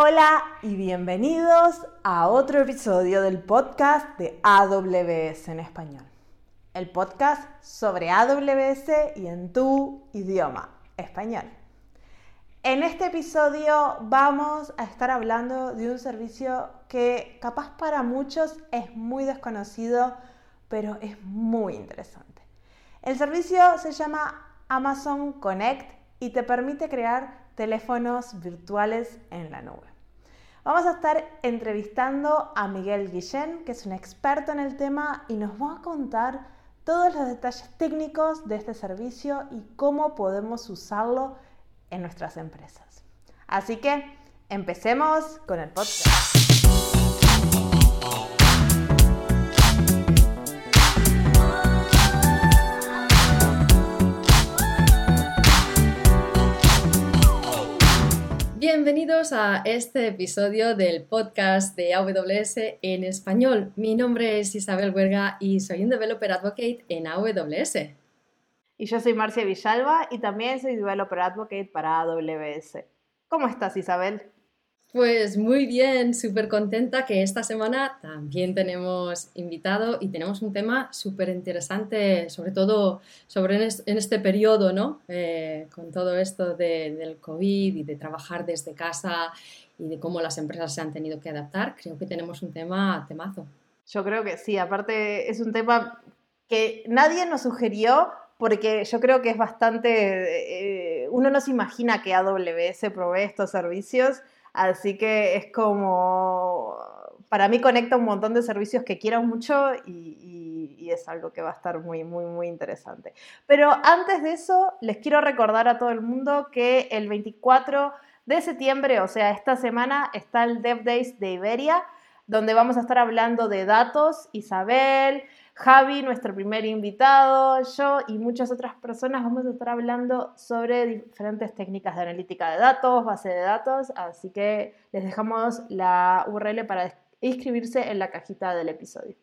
Hola y bienvenidos a otro episodio del podcast de AWS en español. El podcast sobre AWS y en tu idioma, español. En este episodio vamos a estar hablando de un servicio que capaz para muchos es muy desconocido, pero es muy interesante. El servicio se llama Amazon Connect y te permite crear teléfonos virtuales en la nube. Vamos a estar entrevistando a Miguel Guillén, que es un experto en el tema y nos va a contar todos los detalles técnicos de este servicio y cómo podemos usarlo en nuestras empresas. Así que empecemos con el podcast. Bienvenidos a este episodio del podcast de AWS en español. Mi nombre es Isabel Huerga y soy un Developer Advocate en AWS. Y yo soy Marcia Villalba y también soy Developer Advocate para AWS. ¿Cómo estás, Isabel? Pues muy bien, súper contenta que esta semana también tenemos invitado y tenemos un tema súper interesante, sobre todo sobre en, este periodo, ¿no? Eh, con todo esto del COVID y de trabajar desde casa y de cómo las empresas se han tenido que adaptar, creo que tenemos un tema temazo. Yo creo que sí, aparte es un tema que nadie nos sugirió porque yo creo que es bastante, eh, uno no se imagina que AWS provee estos servicios Así que es como, para mí conecta un montón de servicios que quiero mucho y, es algo que va a estar muy, muy, muy interesante. Pero antes de eso, les quiero recordar a todo el mundo que el 24 de septiembre, o sea, esta semana, está el Dev Days de Iberia, donde vamos a estar hablando de datos, Isabel, Javi, nuestro primer invitado, yo y muchas otras personas vamos a estar hablando sobre diferentes técnicas de analítica de datos, base de datos, así que les dejamos la URL para inscribirse en la cajita del episodio.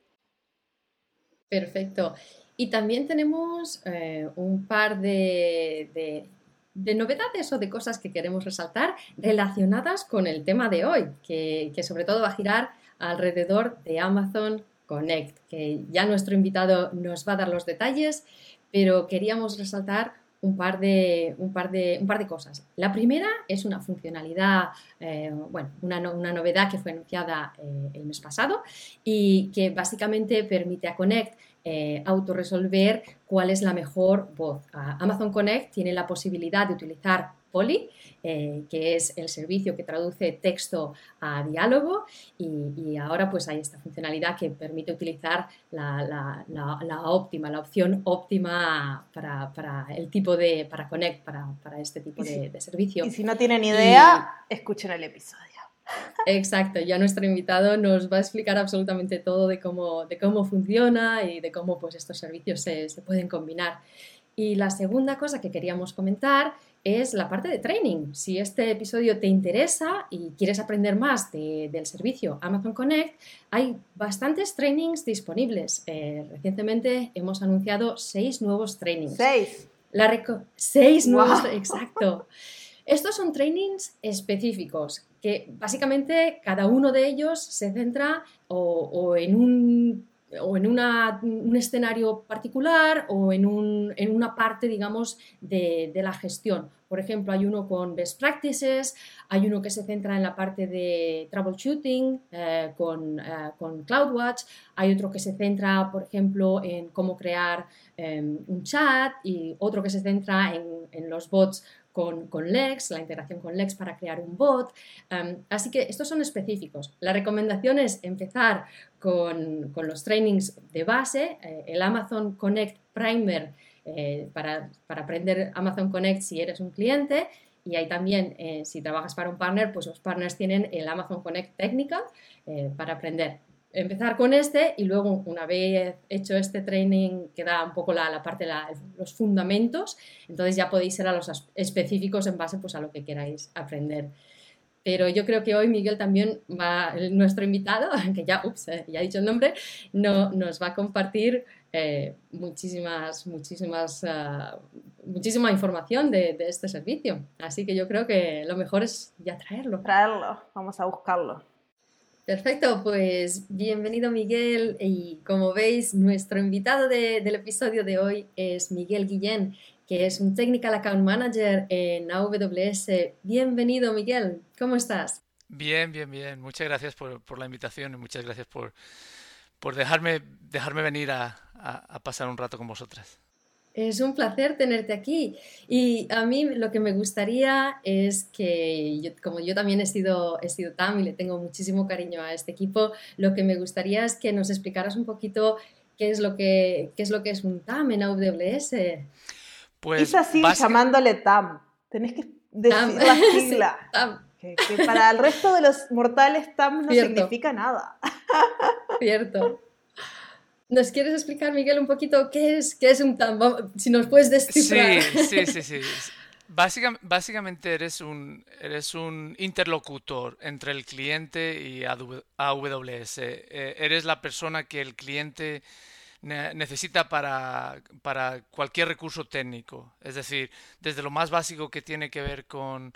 Perfecto. Y también tenemos eh, un par de, novedades o de cosas que queremos resaltar relacionadas con el tema de hoy, que, que sobre todo va a girar alrededor de Amazon Connect, que ya nuestro invitado nos va a dar los detalles, pero queríamos resaltar un par de, un par de, un par de cosas. La primera es una funcionalidad, eh, bueno, una, novedad que fue anunciada eh, el mes pasado y que básicamente permite a Connect eh, autorresolver cuál es la mejor voz. Amazon Connect tiene la posibilidad de utilizar Poly, eh, que es el servicio que traduce texto a diálogo y, ahora pues hay esta funcionalidad que permite utilizar la, óptima, la opción óptima para, el tipo de, para Connect, para, este tipo de, servicio. Y si no tienen idea, escuchen el episodio. Exacto, ya nuestro invitado nos va a explicar absolutamente todo de cómo, de cómo funciona y de cómo pues, estos servicios se, se pueden combinar. Y la segunda cosa que queríamos comentar es la parte de training. Si este episodio te interesa y quieres aprender más del servicio Amazon Connect, hay bastantes trainings disponibles. Eh, recientemente hemos anunciado seis nuevos trainings. Seis. La seis nuevos, exacto. Estos son trainings específicos que básicamente cada uno de ellos se centra o en un o en un escenario particular o en, una parte, digamos, de, la gestión. Por ejemplo, hay uno con best practices, hay uno que se centra en la parte de troubleshooting eh, con, eh, con, CloudWatch, hay otro que se centra, por ejemplo, en cómo crear em, un chat y otro que se centra en los bots con, Lex, la integración con Lex para crear un bot. así que estos son específicos. La recomendación es empezar con, los trainings de base, eh, el Amazon Connect Primer eh, para, aprender Amazon Connect si eres un cliente. Y ahí también, eh, si trabajas para un partner, pues los partners tienen el Amazon Connect Technical para aprender empezar con este y luego una vez hecho este training que da un poco la, parte, los fundamentos, entonces ya podéis ser a los específicos en base pues, a lo que queráis aprender. Pero yo creo que hoy Miguel también va, nuestro invitado, que ya, ups, eh, ya he dicho el nombre, no, nos va a compartir eh, muchísimas, muchísimas, ah, muchísima información de, este servicio. Así que yo creo que lo mejor es ya traerlo. Traerlo, vamos a buscarlo. Perfecto, pues bienvenido Miguel y como veis nuestro invitado del episodio de hoy es Miguel Guillén, que es un Technical Account Manager en AWS. Bienvenido Miguel, ¿cómo estás? Bien, bien, bien. Muchas gracias por, por la invitación y muchas gracias por, por dejarme, dejarme venir a, a, pasar un rato con vosotras. Es un placer tenerte aquí. Y a mí lo que me gustaría es que, como yo también he sido, he sido TAM y le tengo muchísimo cariño a este equipo, lo que me gustaría es que nos explicaras un poquito qué es lo que, qué es, lo que es un TAM en AWS. Pues es así llamándole TAM. Tenés que decir la sigla. TAM. Que, para el resto de los mortales TAM no significa nada. Cierto. ¿Nos quieres explicar, Miguel, un poquito qué es, qué es un TAM? Si nos puedes descifrar. Sí, sí, sí. sí. Básicamente, eres un, eres un interlocutor entre el cliente y AWS. Eh, eres la persona que el cliente necesita para, para cualquier recurso técnico. Es decir, desde lo más básico que tiene que ver con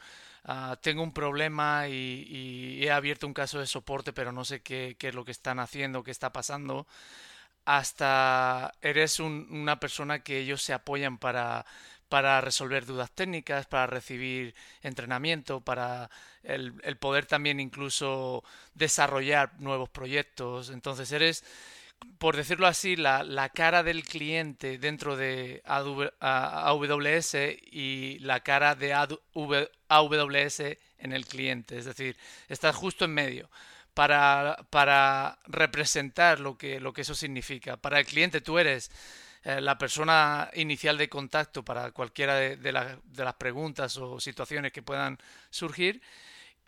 Ah, tengo un problema y, he abierto un caso de soporte, pero no sé qué, es lo que están haciendo, qué está pasando, hasta eres una persona que ellos se apoyan para, para resolver dudas técnicas, para recibir entrenamiento, para el, el poder también incluso desarrollar nuevos proyectos. Entonces eres por decirlo así, la, la, cara del cliente dentro de AWS y la cara de AWS en el cliente. Es decir, estás justo en medio para, representar lo que, eso significa. Para el cliente tú eres eh, la persona inicial de contacto para cualquiera de, las preguntas o situaciones que puedan surgir.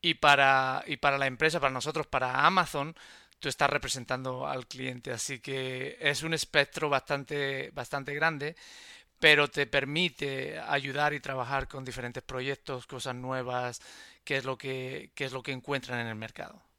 Y para, y para la empresa, para nosotros, para Amazon, tú estás representando al cliente. Así que es un espectro bastante, bastante grande, pero te permite ayudar y trabajar con diferentes proyectos, cosas nuevas, que, es lo que encuentran en el mercado.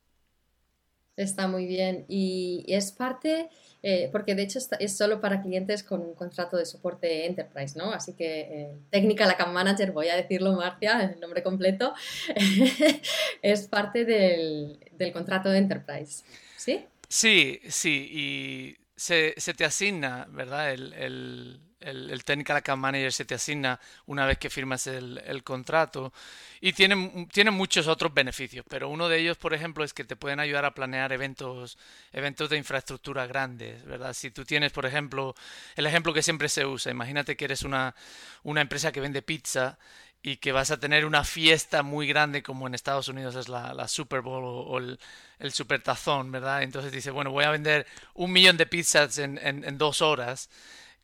Está muy bien. Y es parte, eh, porque de hecho es solo para clientes con un contrato de soporte enterprise, ¿no? Así que eh, Technical Account Manager, voy a decirlo, Marcia, el nombre completo, es parte del, del contrato de enterprise. ¿Sí? Sí, sí, y se, te asigna, ¿verdad? El, el, Technical Account Manager se te asigna una vez que firmas el, contrato y tiene, tiene, muchos otros beneficios, pero uno de ellos, por ejemplo, es que te pueden ayudar a planear eventos, eventos de infraestructura grandes, ¿verdad? Si tú tienes, por ejemplo, el ejemplo que siempre se usa, imagínate que eres una, una empresa que vende pizza y que vas a tener una fiesta muy grande como en Estados Unidos es la, Super Bowl o, el, el, Super Tazón, ¿verdad? Entonces dice, bueno, voy a vender un millón de pizzas en, en, dos horas.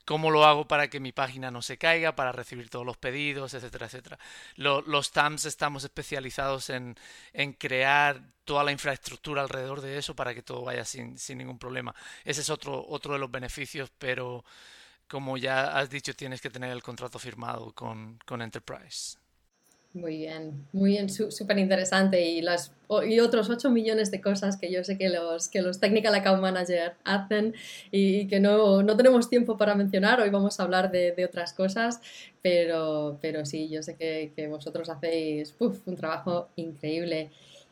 ¿Cómo lo hago para que mi página no se caiga, para recibir todos los pedidos, etcétera, etcétera? los TAMS estamos especializados en, crear toda la infraestructura alrededor de eso para que todo vaya sin, sin ningún problema. Ese es otro, otro de los beneficios, pero como ya has dicho, tienes que tener el contrato firmado con, con Enterprise. Muy bien, muy bien, súper interesante. Y, las, y otros 8 millones de cosas que yo sé que los, que los Technical Account Manager hacen y que no, no tenemos tiempo para mencionar. Hoy vamos a hablar de, otras cosas, pero, pero sí, yo sé que, que vosotros hacéis un trabajo increíble.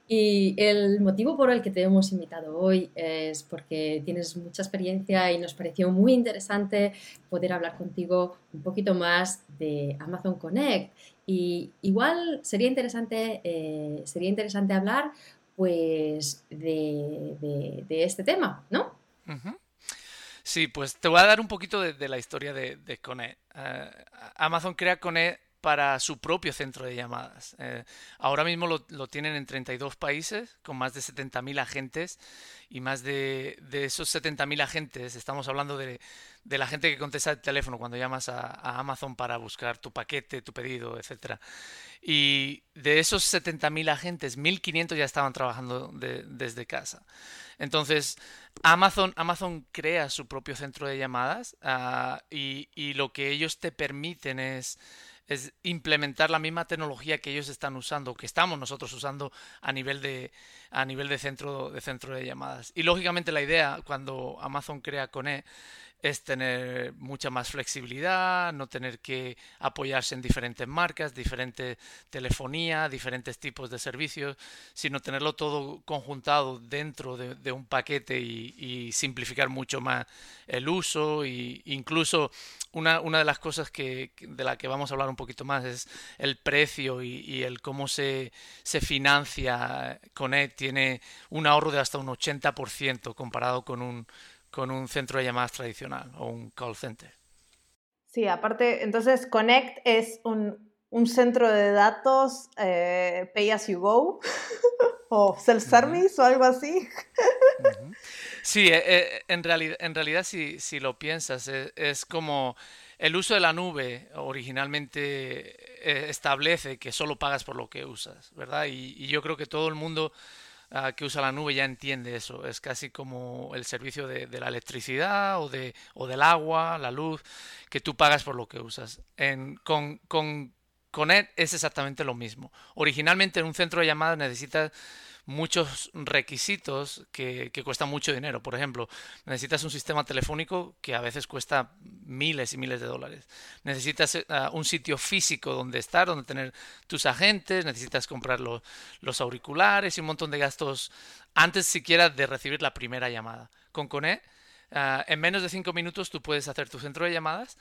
Y el motivo por el que te hemos invitado hoy es porque tienes mucha experiencia y nos pareció muy interesante poder hablar contigo un poquito más de Amazon Connect. Y igual sería interesante, eh, sería interesante hablar pues de, este tema, ¿no? Sí, pues te voy a dar un poquito de, la historia de, Connect. Eh, Amazon crea Connect para su propio centro de llamadas. Eh, ahora mismo lo, tienen en 32 países, con más de 70.000 agentes, y más de, esos 70.000 agentes, estamos hablando de, la gente que contesta el teléfono cuando llamas a, Amazon para buscar tu paquete, tu pedido, etc. Y de esos 70.000 agentes, 1.500 ya estaban trabajando desde casa. Entonces, Amazon, Amazon crea su propio centro de llamadas ah, y, y lo que ellos te permiten es es implementar la misma tecnología que ellos están usando, que estamos nosotros usando a nivel de, a nivel de, centro, de centro de llamadas. Y lógicamente la idea cuando Amazon crea Connect es tener mucha más flexibilidad, no tener que apoyarse en diferentes marcas, diferente telefonía, diferentes tipos de servicios, sino tenerlo todo conjuntado dentro de, un paquete y, simplificar mucho más el uso e incluso una, una, de las cosas que, de la que vamos a hablar un poquito más es el precio y, el cómo se, se financia Connect. Tiene un ahorro de hasta un 80% comparado con un con un centro de llamadas tradicional o un call center. Sí, aparte, entonces Connect es un, centro de datos eh, pay as you go o self-service o algo así. Sí, eh, eh, en, realidad, en realidad si, si lo piensas, es, como el uso de la nube originalmente establece que solo pagas por lo que usas, ¿verdad? y yo creo que todo el mundo Ah, que usa la nube ya entiende eso. Es casi como el servicio de, la electricidad o, de, o del agua, la luz, que tú pagas por lo que usas. En, con, con, con es exactamente lo mismo. Originalmente en un centro de llamadas necesitas muchos requisitos que, cuestan mucho dinero. Por ejemplo, necesitas un sistema telefónico que a veces cuesta miles y miles de dólares. Necesitas eh, un sitio físico donde estar, donde tener tus agentes, necesitas comprar los, auriculares y un montón de gastos antes siquiera de recibir la primera llamada. Con Cone, ah, en menos de cinco minutos tú puedes hacer tu centro de llamadas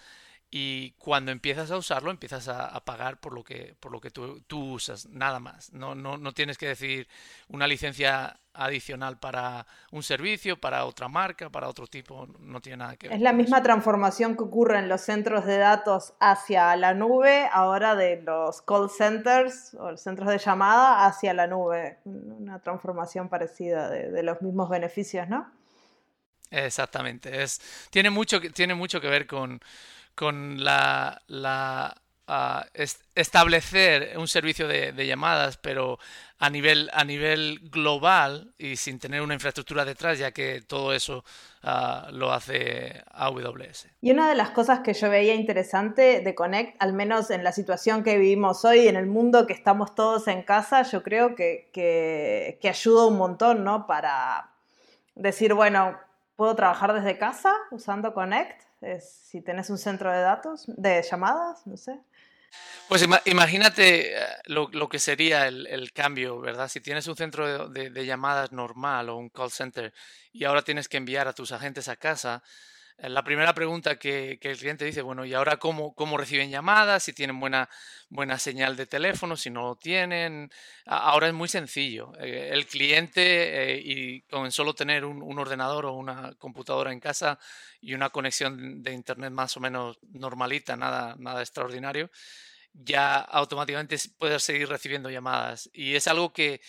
y cuando empiezas a usarlo empiezas a, pagar por lo que, por lo que tú, usas, nada más. No, no, no, tienes que decir una licencia adicional para un servicio, para otra marca, para otro tipo, no tiene nada que ver. Es la misma transformación que ocurre en los centros de datos hacia la nube, ahora de los call centers o los centros de llamada hacia la nube. Una transformación parecida de, de los mismos beneficios, ¿no? Exactamente. Es, tiene, mucho, tiene mucho que ver con con la, establecer un servicio de, llamadas, pero a nivel, a nivel global y sin tener una infraestructura detrás, ya que todo eso lo hace AWS. Y una de las cosas que yo veía interesante de Connect, al menos en la situación que vivimos hoy, en el mundo que estamos todos en casa, yo creo que, que, que ayuda un montón, ¿no? Para decir, bueno, puedo trabajar desde casa usando Connect si tenés un centro de datos, de llamadas, no sé. Pues imagínate eh, lo, que sería el, cambio, ¿verdad? Si tienes un centro de, llamadas normal o un call center y ahora tienes que enviar a tus agentes a casa, la primera pregunta que, el cliente dice, bueno, ¿y ahora cómo, reciben llamadas? Si tienen buena, buena señal de teléfono, si no lo tienen. Ahora es muy sencillo. Eh, el cliente, eh, y con solo tener un, ordenador o una computadora en casa y una conexión de internet más o menos normalita, nada, nada extraordinario, ya automáticamente puede seguir recibiendo llamadas. Y es algo que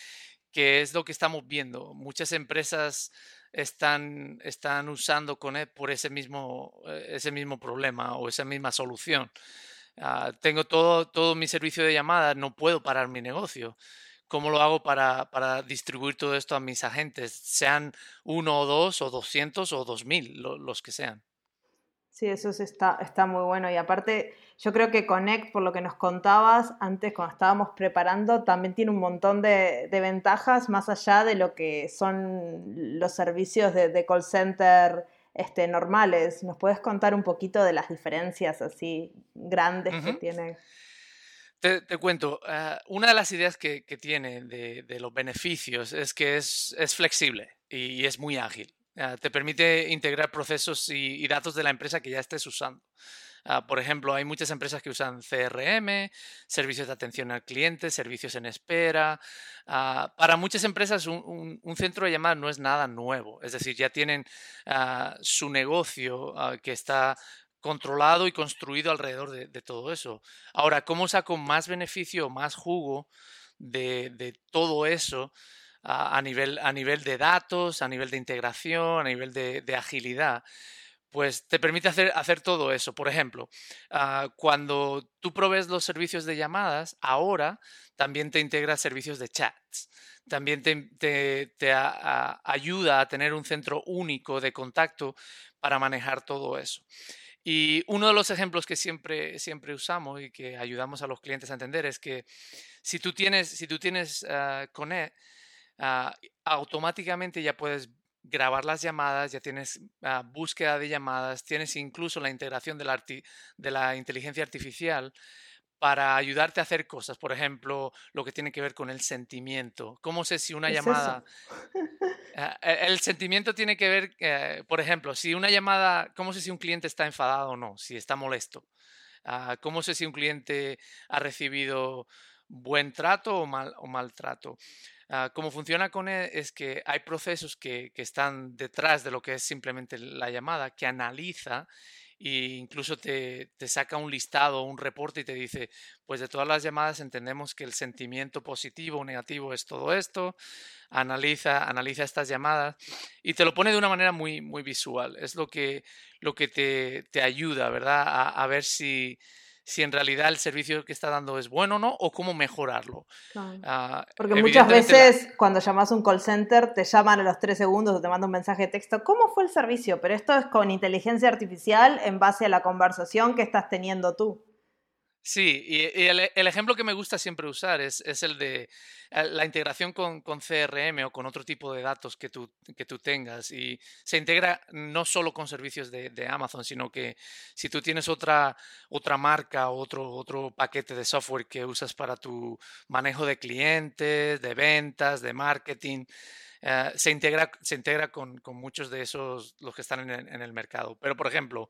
es lo que estamos viendo. Muchas empresas están, están usando Connect por ese mismo, eh, ese mismo problema o esa misma solución. Ah, tengo todo, todo mi servicio de llamadas, no puedo parar mi negocio. ¿Cómo lo hago para, para, distribuir todo esto a mis agentes? Sean uno o dos o doscientos o dos mil, los que sean. Sí, eso está, está muy bueno. Y aparte, yo creo que Connect, por lo que nos contabas antes cuando estábamos preparando, también tiene un montón de, ventajas más allá de lo que son los servicios de, call center este, normales. ¿Nos puedes contar un poquito de las diferencias así grandes que tiene? Te, cuento, ah, una de las ideas que, tiene de, los beneficios es que es, es flexible y es muy ágil. Ah, te permite integrar procesos y, datos de la empresa que ya estés usando. Ah, por ejemplo, hay muchas empresas que usan CRM, servicios de atención al cliente, servicios en espera. Ah, para muchas empresas un, centro de llamadas no es nada nuevo, es decir, ya tienen su negocio que está controlado y construido alrededor de, todo eso. Ahora, ¿cómo saco más beneficio, más jugo de todo eso? A, nivel, a nivel de datos, a nivel de integración, a nivel de, agilidad, pues te permite hacer, hacer todo eso. Por ejemplo, ah, cuando tú provees los servicios de llamadas, ahora también te integra servicios de chats. También te, ayuda a tener un centro único de contacto para manejar todo eso. Y uno de los ejemplos que siempre, siempre usamos y que ayudamos a los clientes a entender es que si tú tienes, si tú tienes uh, Ah, automáticamente ya puedes grabar las llamadas, ya tienes ah, búsqueda de llamadas, tienes incluso la integración de la, de la inteligencia artificial para ayudarte a hacer cosas. Por ejemplo, lo que tiene que ver con el sentimiento. ¿Cómo sé si una llamada... Ah, e, el sentimiento tiene que ver, eh, por ejemplo, si una llamada, ¿cómo sé si un cliente está enfadado o no? Si está molesto. ¿Cómo sé si un cliente ha recibido buen trato o mal, o mal trato? Ah, cómo funciona con él es que hay procesos que, que, están detrás de lo que es simplemente la llamada, que analiza e incluso te, te, saca un listado, un reporte y te dice, pues de todas las llamadas entendemos que el sentimiento positivo o negativo es todo esto, analiza, analiza estas llamadas y te lo pone de una manera muy, muy visual. Es lo que, lo que te, te ayuda, ¿verdad? A, a ver si, si en realidad el servicio que está dando es bueno o no, o cómo mejorarlo. Ah, Porque muchas veces cuando llamas a un call center te llaman a los tres segundos o te mandan un mensaje de texto, ¿cómo fue el servicio? Pero esto es con inteligencia artificial en base a la conversación que estás teniendo tú. Sí, y, el, ejemplo que me gusta siempre usar es, el de eh, la integración con, CRM o con otro tipo de datos que tú, que tú tengas. Y se integra no solo con servicios de, Amazon, sino que si tú tienes otra, otra marca o otro, otro paquete de software que usas para tu manejo de clientes, de ventas, de marketing, eh, se integra, se integra con, muchos de esos, los que están en el mercado. Pero, por ejemplo,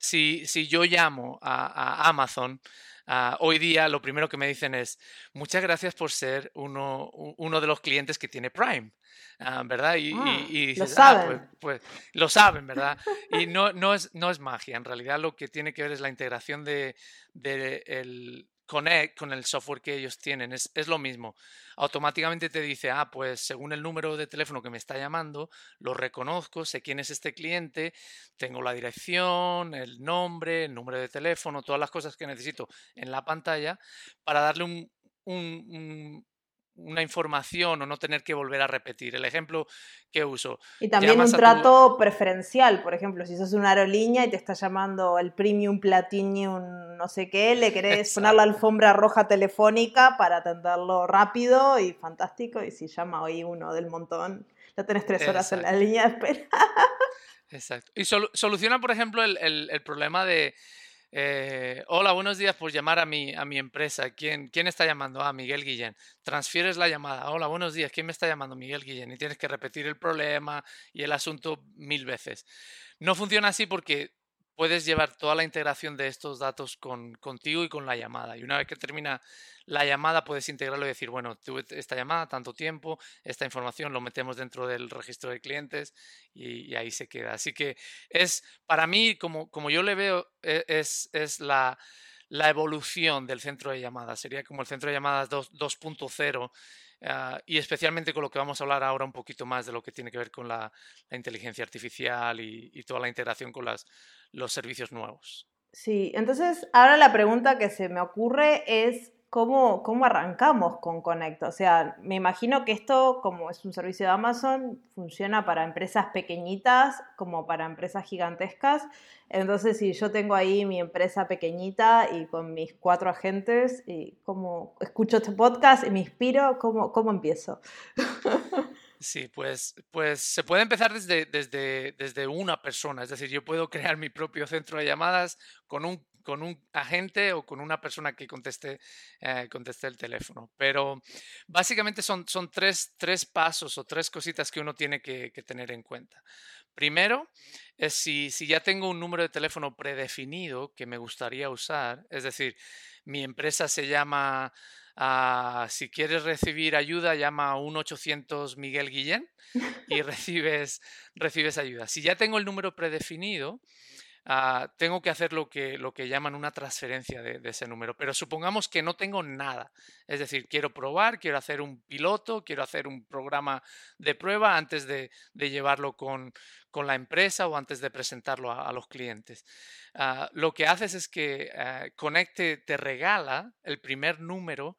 si, si yo llamo a, Amazon, ah, hoy día lo primero que me dicen es, muchas gracias por ser uno, uno de los clientes que tiene Prime, ah, ¿verdad? Y, y, ah, lo saben. Pues, pues, lo saben, ¿verdad? Y no, no, es, no es magia, en realidad lo que tiene que ver es la integración de, de el, Con el software que ellos tienen. Es, lo mismo. Automáticamente te dice, ah, pues según el número de teléfono que me está llamando, lo reconozco, sé quién es este cliente, tengo la dirección, el nombre, el número de teléfono, todas las cosas que necesito en la pantalla para darle un, una información o no tener que volver a repetir. El ejemplo que uso. Y también un trato preferencial, por ejemplo, si sos una aerolínea y te está llamando el Premium Platinum no sé qué, le querés poner la alfombra roja telefónica para atenderlo rápido y fantástico, y si llama hoy uno del montón, lo tenés tres horas en la línea de espera. Exacto. Y soluciona, por ejemplo, el problema de eh, hola, buenos días por llamar a mi, a mi empresa. ¿Quién, ¿Quién está llamando? Ah, Miguel Guillén. Transfieres la llamada. Hola, buenos días. ¿Quién me está llamando? Miguel Guillén. Y tienes que repetir el problema y el asunto mil veces. No funciona así porque puedes llevar toda la integración de estos datos con, contigo y con la llamada. Y una vez que termina la llamada, puedes integrarlo y decir, bueno, tuve esta llamada, tanto tiempo, esta información lo metemos dentro del registro de clientes y, ahí se queda. Así que es, para mí, como, como yo le veo, e, es, es la, la evolución del centro de llamadas. Sería como el centro de llamadas 2.0 Ah, y especialmente con lo que vamos a hablar ahora un poquito más de lo que tiene que ver con la, inteligencia artificial y, toda la integración con las, los servicios nuevos. Sí, entonces ahora la pregunta que se me ocurre es ¿cómo, cómo arrancamos con Connect? O sea, me imagino que esto, como es un servicio de Amazon, funciona para empresas pequeñitas como para empresas gigantescas. Entonces, si yo tengo ahí mi empresa pequeñita y con mis cuatro agentes, y como escucho este podcast y me inspiro, ¿cómo, cómo empiezo? Sí, pues, pues se puede empezar desde, desde, desde una persona, es decir, yo puedo crear mi propio centro de llamadas con un con un agente o con una persona que conteste, eh, conteste el teléfono. Pero básicamente son, son tres, tres, pasos o tres cositas que uno tiene que, tener en cuenta. Primero, es si, si, ya tengo un número de teléfono predefinido que me gustaría usar, es decir, mi empresa se llama, ah, si quieres recibir ayuda, llama a 1-800 Miguel Guillén y recibes, recibes ayuda. Si ya tengo el número predefinido, Ah, tengo que hacer lo que, lo que llaman una transferencia de, ese número. Pero supongamos que no tengo nada. Es decir, quiero probar, quiero hacer un piloto, quiero hacer un programa de prueba antes de, llevarlo con, la empresa o antes de presentarlo a, los clientes. Ah, lo que haces es que uh, Connect te, regala el primer número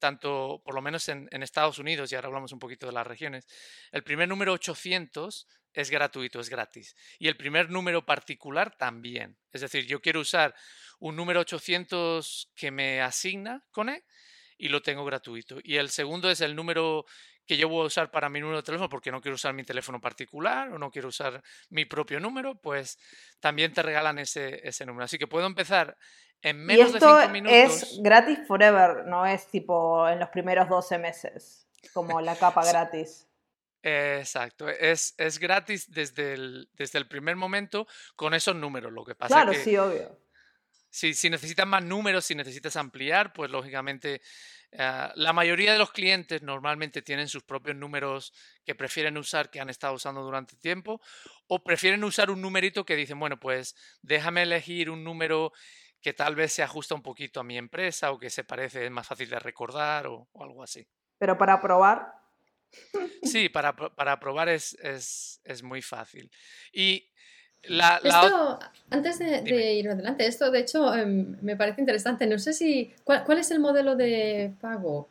tanto por lo menos en, en, Estados Unidos, y ahora hablamos un poquito de las regiones, el primer número 800 es gratuito, es gratis. Y el primer número particular también. Es decir, yo quiero usar un número 800 que me asigna Connect y lo tengo gratuito. Y el segundo es el número que yo voy a usar para mi número de teléfono porque no quiero usar mi teléfono particular o no quiero usar mi propio número, pues también te regalan ese, ese número. Así que puedo empezar en menos de 5 minutos. Es gratis forever, no es tipo en los primeros 12 meses, como la capa gratis. Exacto, es, es gratis desde el, desde el primer momento con esos números. Lo que pasa claro, que sí, obvio. Si, si necesitas más números, si necesitas ampliar, pues lógicamente eh, la mayoría de los clientes normalmente tienen sus propios números que prefieren usar, que han estado usando durante tiempo, o prefieren usar un numerito que dicen, bueno, pues déjame elegir un número que tal vez se ajusta un poquito a mi empresa o que se parece, es más fácil de recordar o, algo así. Pero para probar. Sí, para, para probar es, es, es muy fácil. Y esto, antes de, ir adelante, esto de hecho em, me parece interesante. No sé si. ¿Cuál, es el modelo de pago?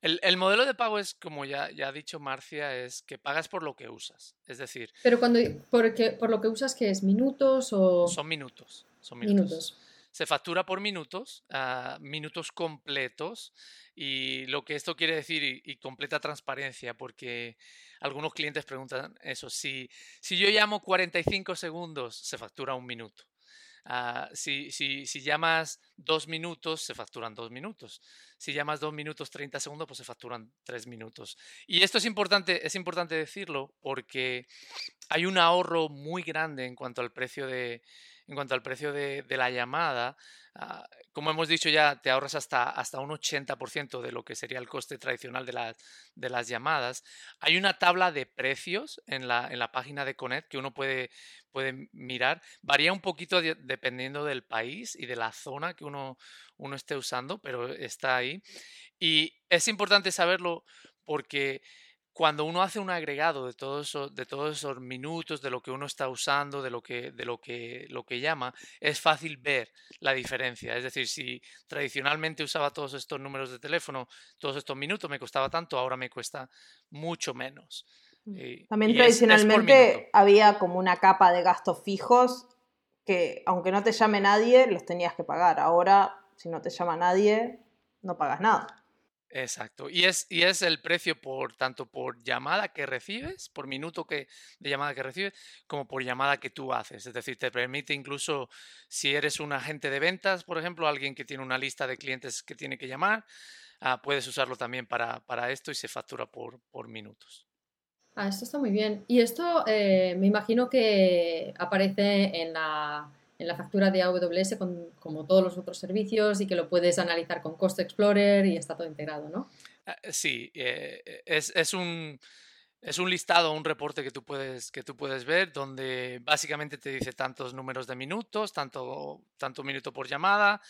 El, modelo de pago es, como ya, ya, ha dicho Marcia, es que pagas por lo que usas. Es decir. Pero cuando porque, por lo que usas, ¿qué es? ¿Minutos o.? Son minutos. Son minutos se factura por minutos, uh, minutos completos, y lo que esto quiere decir, y, completa transparencia, porque algunos clientes preguntan eso, si, si yo llamo 45 segundos, se factura un minuto. Uh, si, si, si, llamas dos minutos, se facturan dos minutos. Si llamas dos minutos 30 segundos, pues se facturan tres minutos. Y esto es importante, es importante decirlo porque hay un ahorro muy grande en cuanto al precio de, en cuanto al precio de, la llamada, ah, como hemos dicho ya, te ahorras hasta, hasta un 80% de lo que sería el coste tradicional de, las llamadas. Hay una tabla de precios en la, en la página de Connect que uno puede, puede mirar. Varía un poquito dependiendo del país y de la zona que uno, uno esté usando, pero está ahí. Y es importante saberlo porque cuando uno hace un agregado de todos esos, de todos esos minutos, de lo que uno está usando, de lo que, de lo que, lo que llama, es fácil ver la diferencia. Es decir, si tradicionalmente usaba todos estos números de teléfono, todos estos minutos me costaba tanto, ahora me cuesta mucho menos. Mm. También tradicionalmente había como una capa de gastos fijos que aunque no te llame nadie, los tenías que pagar. Ahora, si no te llama nadie, no pagas nada. Exacto. Y es, y es el precio por tanto por llamada que recibes, por minuto que, de llamada que recibes, como por llamada que tú haces. Es decir, te permite incluso, si eres un agente de ventas, por ejemplo, alguien que tiene una lista de clientes que tiene que llamar, ah, puedes usarlo también para, para, esto y se factura por, por minutos. Ah, esto está muy bien. Y esto eh, me imagino que aparece en la en la factura de AWS con, como todos los otros servicios y que lo puedes analizar con Cost Explorer y está todo integrado, ¿no? Ah, sí, eh, es, es, un, es un listado, un reporte que tú, puedes, que tú puedes ver donde básicamente te dice tantos números de minutos, tanto, tanto minuto por llamada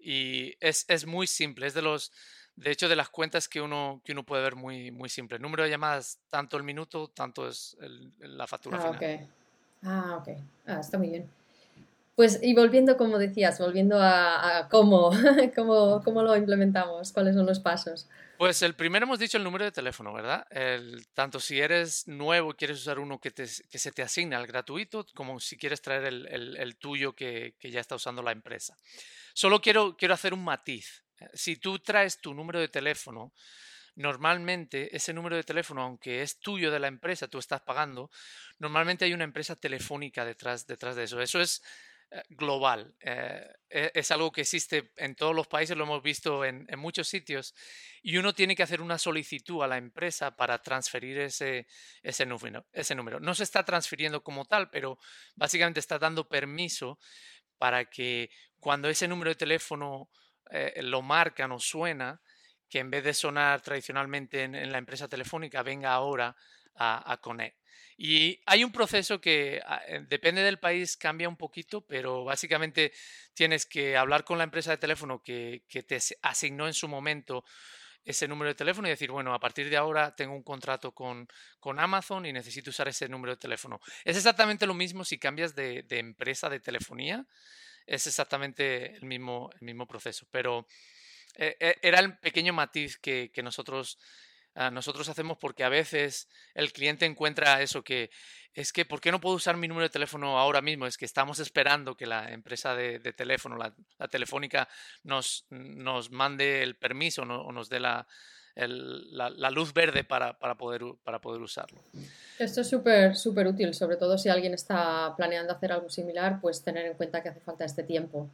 y es, es muy simple, es de los... De hecho, de las cuentas que uno, que uno puede ver muy, muy simple. El número de llamadas, tanto el minuto, tanto es la factura ah, final. Ah, ok. Ah, está muy bien. Pues y volviendo, como decías, volviendo a, cómo, cómo, cómo, lo implementamos, cuáles son los pasos. Pues el primero hemos dicho el número de teléfono, ¿verdad? Tanto si eres nuevo quieres usar uno que, te, se te asigne al gratuito, como si quieres traer el, el, el tuyo que, que, ya está usando la empresa. Solo quiero, quiero hacer un matiz. Si tú traes tu número de teléfono, normalmente ese número de teléfono, aunque es tuyo de la empresa, tú estás pagando, normalmente hay una empresa telefónica detrás, detrás de eso. Eso es eh, global. Eh, e, es algo que existe en todos los países, lo hemos visto en, muchos sitios, y uno tiene que hacer una solicitud a la empresa para transferir ese, ese, número, ese número. No se está transfiriendo como tal, pero básicamente está dando permiso para que cuando ese número de teléfono eh, lo marcan o suena, que en vez de sonar tradicionalmente en, la empresa telefónica, venga ahora a, a Connect. Y hay un proceso que ah, eh, depende del país, cambia un poquito, pero básicamente tienes que hablar con la empresa de teléfono que, te asignó en su momento ese número de teléfono y decir, bueno, a partir de ahora tengo un contrato con, con, Amazon y necesito usar ese número de teléfono. Es exactamente lo mismo si cambias de, de empresa de telefonía, es exactamente el mismo, el mismo proceso, pero eh, eh, era el pequeño matiz que, que nosotros nosotros hacemos porque a veces el cliente encuentra eso que es que, ¿por qué no puedo usar mi número de teléfono ahora mismo? Es que estamos esperando que la empresa de, teléfono, la, telefónica, nos, nos, mande el permiso o nos dé la, la, luz verde para, poder, para poder usarlo. Esto es súper súper útil, sobre todo si alguien está planeando hacer algo similar, pues tener en cuenta que hace falta este tiempo.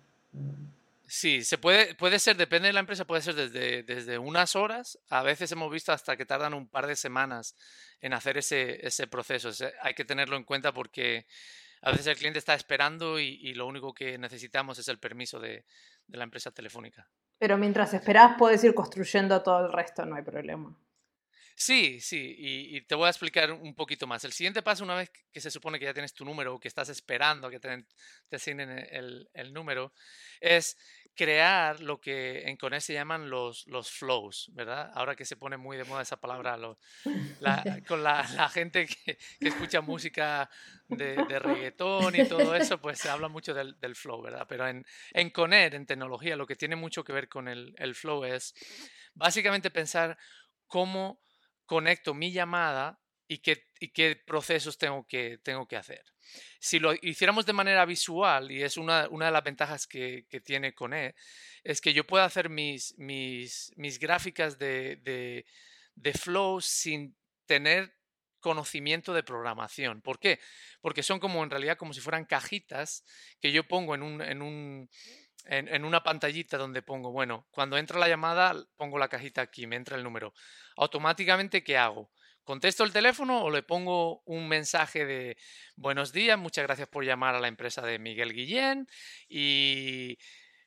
Sí, se puede, puede ser, depende de la empresa, puede ser desde, desde unas horas, a veces hemos visto hasta que tardan un par de semanas en hacer ese, ese proceso. hay que tenerlo en cuenta porque a veces el cliente está esperando y, lo único que necesitamos es el permiso de, la empresa telefónica. Pero mientras esperas puedes ir construyendo todo el resto, no hay problema. Sí, sí, y, te voy a explicar un poquito más. El siguiente paso, una vez que se supone que ya tienes tu número o que estás esperando a que te, asignen el, el, número, es crear lo que en Connect se llaman los, los flows, ¿verdad? Ahora que se pone muy de moda esa palabra con la, gente que, escucha música de, reggaetón y todo eso, pues se habla mucho del, flow, ¿verdad? Pero en, en Connect, en tecnología, lo que tiene mucho que ver con el, el flow es básicamente pensar cómo conecto mi llamada y qué, procesos tengo que, tengo que hacer. Si lo hiciéramos de manera visual, y es una, de las ventajas que, tiene Cone, es que yo puedo hacer mis, mis, mis gráficas de, de, de flow sin tener conocimiento de programación. ¿Por qué? Porque son como en realidad como si fueran cajitas que yo pongo en, un, en, un, en, en, una pantallita donde pongo, bueno, cuando entra la llamada, pongo la cajita aquí, me entra el número. Automáticamente, ¿qué hago? ¿Contesto el teléfono o le pongo un mensaje de buenos días, muchas gracias por llamar a la empresa de Miguel Guillén y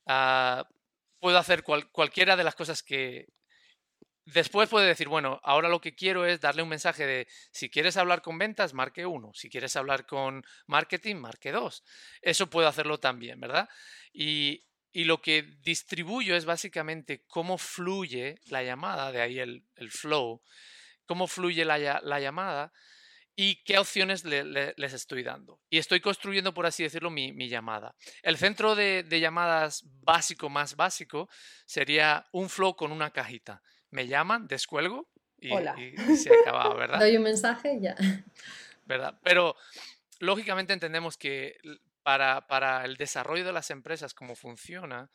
ah, puedo hacer cualquiera de las cosas que... Después puede decir, bueno, ahora lo que quiero es darle un mensaje de si quieres hablar con ventas, marque uno, si quieres hablar con marketing, marque dos. Eso puedo hacerlo también, ¿verdad? Y, lo que distribuyo es básicamente cómo fluye la llamada, de ahí el, el flow cómo fluye la, llamada y qué opciones les estoy dando. Y estoy construyendo, por así decirlo, mi, llamada. El centro de, llamadas básico, más básico, sería un flow con una cajita. Me llaman, descuelgo y, se acaba, ¿verdad? Doy un mensaje y ya. ¿Verdad? Pero lógicamente entendemos que para, para el desarrollo de las empresas, como funciona,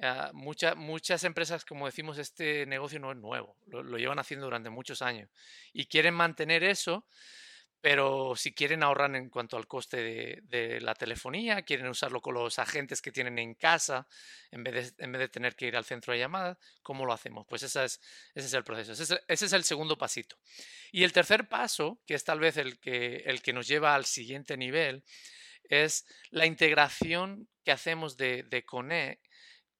Ah, muchas empresas, como decimos, este negocio no es nuevo, lo, llevan haciendo durante muchos años y quieren mantener eso, pero si quieren ahorrar en cuanto al coste de, la telefonía, quieren usarlo con los agentes que tienen en casa en vez de, en vez de tener que ir al centro de llamadas, ¿cómo lo hacemos? Pues ese es, ese es el proceso, ese es, el segundo pasito. Y el tercer paso, que es tal vez el que, el que nos lleva al siguiente nivel, es la integración que hacemos de, de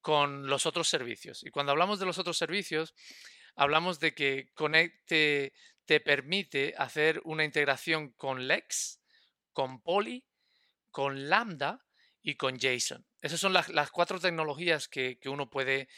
con los otros servicios. Y cuando hablamos de los otros servicios, hablamos de que Connect te, permite hacer una integración con Lex, con Poly, con Lambda y con JSON. Esas son las, cuatro tecnologías que, que, uno puede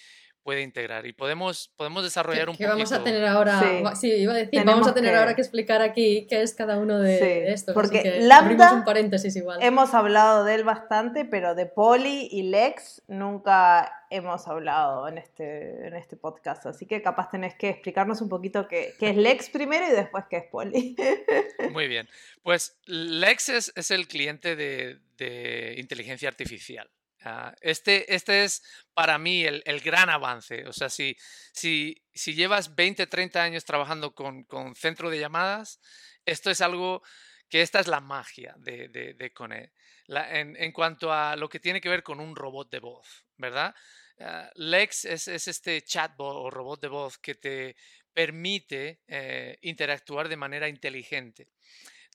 puede integrar y podemos, podemos desarrollar un poquito. vamos a tener ahora, sí, iba a decir, vamos a tener ahora que explicar aquí qué es cada uno de, estos. Porque Lambda, un paréntesis igual. hemos hablado de él bastante, pero de Poly y Lex nunca hemos hablado en este, en este podcast, así que capaz tenés que explicarnos un poquito qué, qué es Lex primero y después qué es Poly. Muy bien, pues Lex es, es el cliente de, de inteligencia artificial. Ah, este, este es para mí el, gran avance. O sea, si, si, si, llevas 20, 30 años trabajando con, con, centro de llamadas, esto es algo que esta es la magia de, de, Cone. en, en, cuanto a lo que tiene que ver con un robot de voz, ¿verdad? Ah, Lex es, es, este chatbot o robot de voz que te permite eh, interactuar de manera inteligente.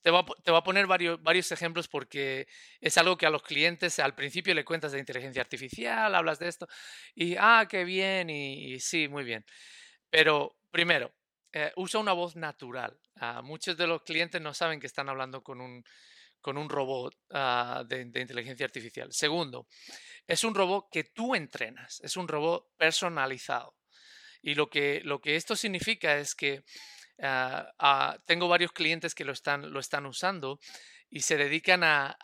Te voy, a, poner varios, ejemplos porque es algo que a los clientes al principio le cuentas de inteligencia artificial, hablas de esto y, ah, qué bien, y, sí, muy bien. Pero primero, eh, usa una voz natural. Ah, muchos de los clientes no saben que están hablando con un, robot ah, de, inteligencia artificial. Segundo, es un robot que tú entrenas, es un robot personalizado. Y lo que esto significa es que Ah, ah, tengo varios clientes que lo están, lo están usando y se dedican a,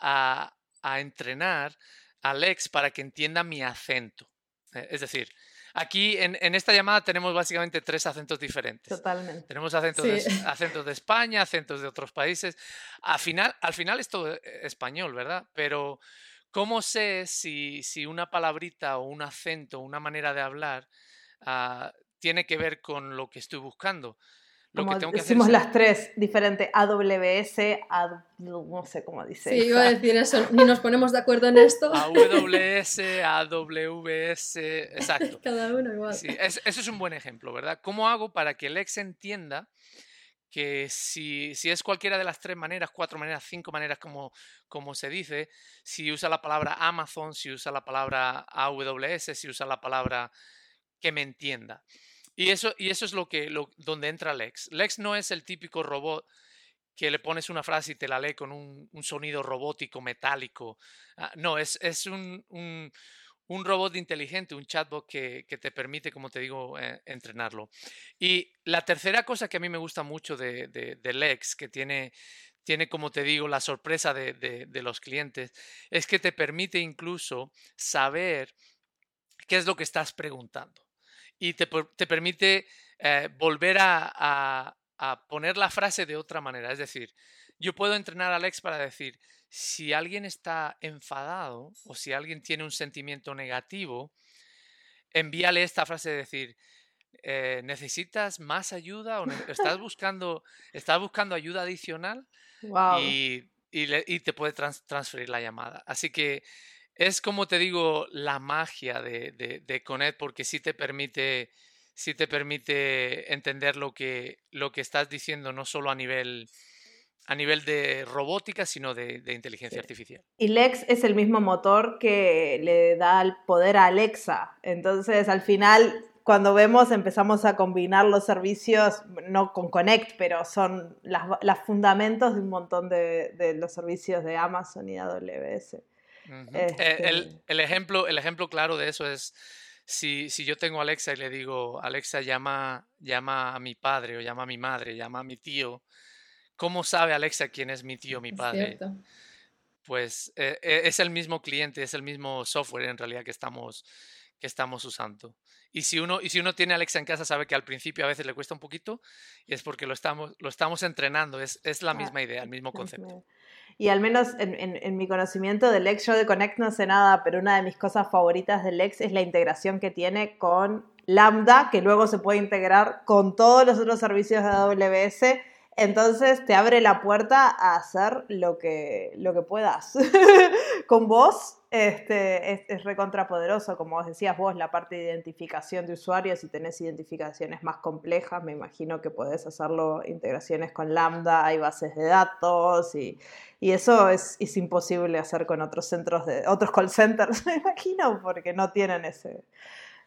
a, entrenar a Lex para que entienda mi acento. Eh, es decir, aquí en, en, esta llamada tenemos básicamente tres acentos diferentes. Totalmente. Tenemos acentos, de, acentos de España, acentos de otros países. Al final, al final es todo eh, español, ¿verdad? Pero ¿cómo sé si, si una palabrita o un acento, una manera de hablar, uh, tiene que ver con lo que estoy buscando. Lo Como que tengo que decimos las tres diferentes, AWS, no sé cómo dice. Sí, iba a decir eso, ni nos ponemos de acuerdo en esto. AWS, AWS, exacto. Cada uno igual. Sí, eso es un buen ejemplo, ¿verdad? ¿Cómo hago para que el ex entienda que si, si, es cualquiera de las tres maneras, cuatro maneras, cinco maneras, como, como se dice, si usa la palabra Amazon, si usa la palabra AWS, si usa la palabra que me entienda. Y eso, y eso es lo que, lo, donde entra Lex. Lex no es el típico robot que le pones una frase y te la lee con un, sonido robótico, metálico. Ah, no, es, es un, un, robot inteligente, un chatbot que, que, te permite, como te digo, eh, entrenarlo. Y la tercera cosa que a mí me gusta mucho de, de, de Lex, que tiene, tiene, como te digo, la sorpresa de, de los clientes, es que te permite incluso saber qué es lo que estás preguntando y te, permite eh, volver a, poner la frase de otra manera. Es decir, yo puedo entrenar a Alex para decir, si alguien está enfadado o si alguien tiene un sentimiento negativo, envíale esta frase de decir, eh, ¿necesitas más ayuda o estás buscando, estás buscando ayuda adicional? Y, te puede transferir la llamada. Así que es como te digo, la magia de, de, Connect porque sí te permite, sí te permite entender lo que, lo que estás diciendo, no solo a nivel, a nivel de robótica, sino de, inteligencia artificial. Y Lex es el mismo motor que le da el poder a Alexa. Entonces, al final, cuando vemos, empezamos a combinar los servicios, no con Connect, pero son los fundamentos de un montón de, de los servicios de Amazon y AWS. Eh, este el, ejemplo, el ejemplo claro de eso es si, si, yo tengo a Alexa y le digo, Alexa, llama, llama a mi padre o llama a mi madre, llama a mi tío, ¿cómo sabe Alexa quién es mi tío o mi padre? Pues eh, eh, es el mismo cliente, es el mismo software en realidad que estamos, que estamos usando. Y si, uno, y si uno tiene Alexa en casa, sabe que al principio a veces le cuesta un poquito y es porque lo estamos, lo estamos entrenando, es, es la ah, misma idea, el mismo concepto. Y al menos en, mi conocimiento del Lex, yo de Connect no sé nada, pero una de mis cosas favoritas del Lex es la integración que tiene con Lambda, que luego se puede integrar con todos los otros servicios de AWS. Entonces te abre la puerta a hacer lo que, lo que puedas. con vos este, es, es recontrapoderoso, como decías vos, la parte de identificación de usuarios, si tenés identificaciones más complejas, me imagino que podés hacerlo integraciones con Lambda, hay bases de datos y, eso es, imposible hacer con otros centros de otros call centers, me imagino, porque no tienen ese.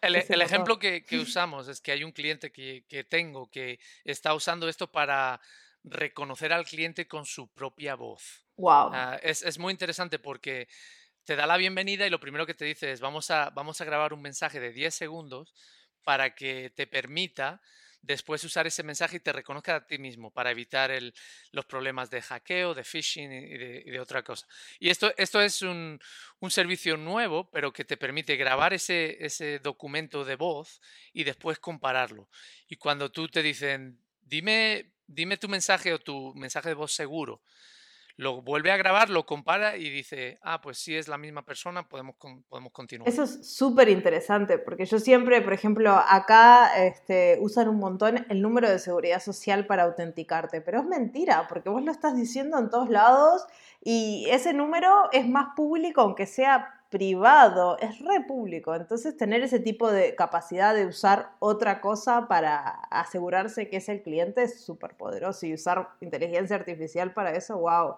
El, el ejemplo que, que, usamos es que hay un cliente que, que tengo que está usando esto para reconocer al cliente con su propia voz. Wow. Ah, es, es, muy interesante porque te da la bienvenida y lo primero que te dice es vamos a, vamos a grabar un mensaje de 10 segundos para que te permita después usar ese mensaje y te reconozca a ti mismo para evitar los problemas de hackeo, de phishing y de, otra cosa. Y esto, esto es un, un, servicio nuevo, pero que te permite grabar ese, ese documento de voz y después compararlo. Y cuando tú te dicen, dime, dime tu mensaje o tu mensaje de voz seguro, lo vuelve a grabar, lo compara y dice, ah, pues si es la misma persona, podemos, podemos continuar. Eso es súper interesante, porque yo siempre, por ejemplo, acá este, usan un montón el número de seguridad social para autenticarte, pero es mentira, porque vos lo estás diciendo en todos lados y ese número es más público, aunque sea privado, es re público. Entonces, tener ese tipo de capacidad de usar otra cosa para asegurarse que es el cliente es súper poderoso y usar inteligencia artificial para eso, wow.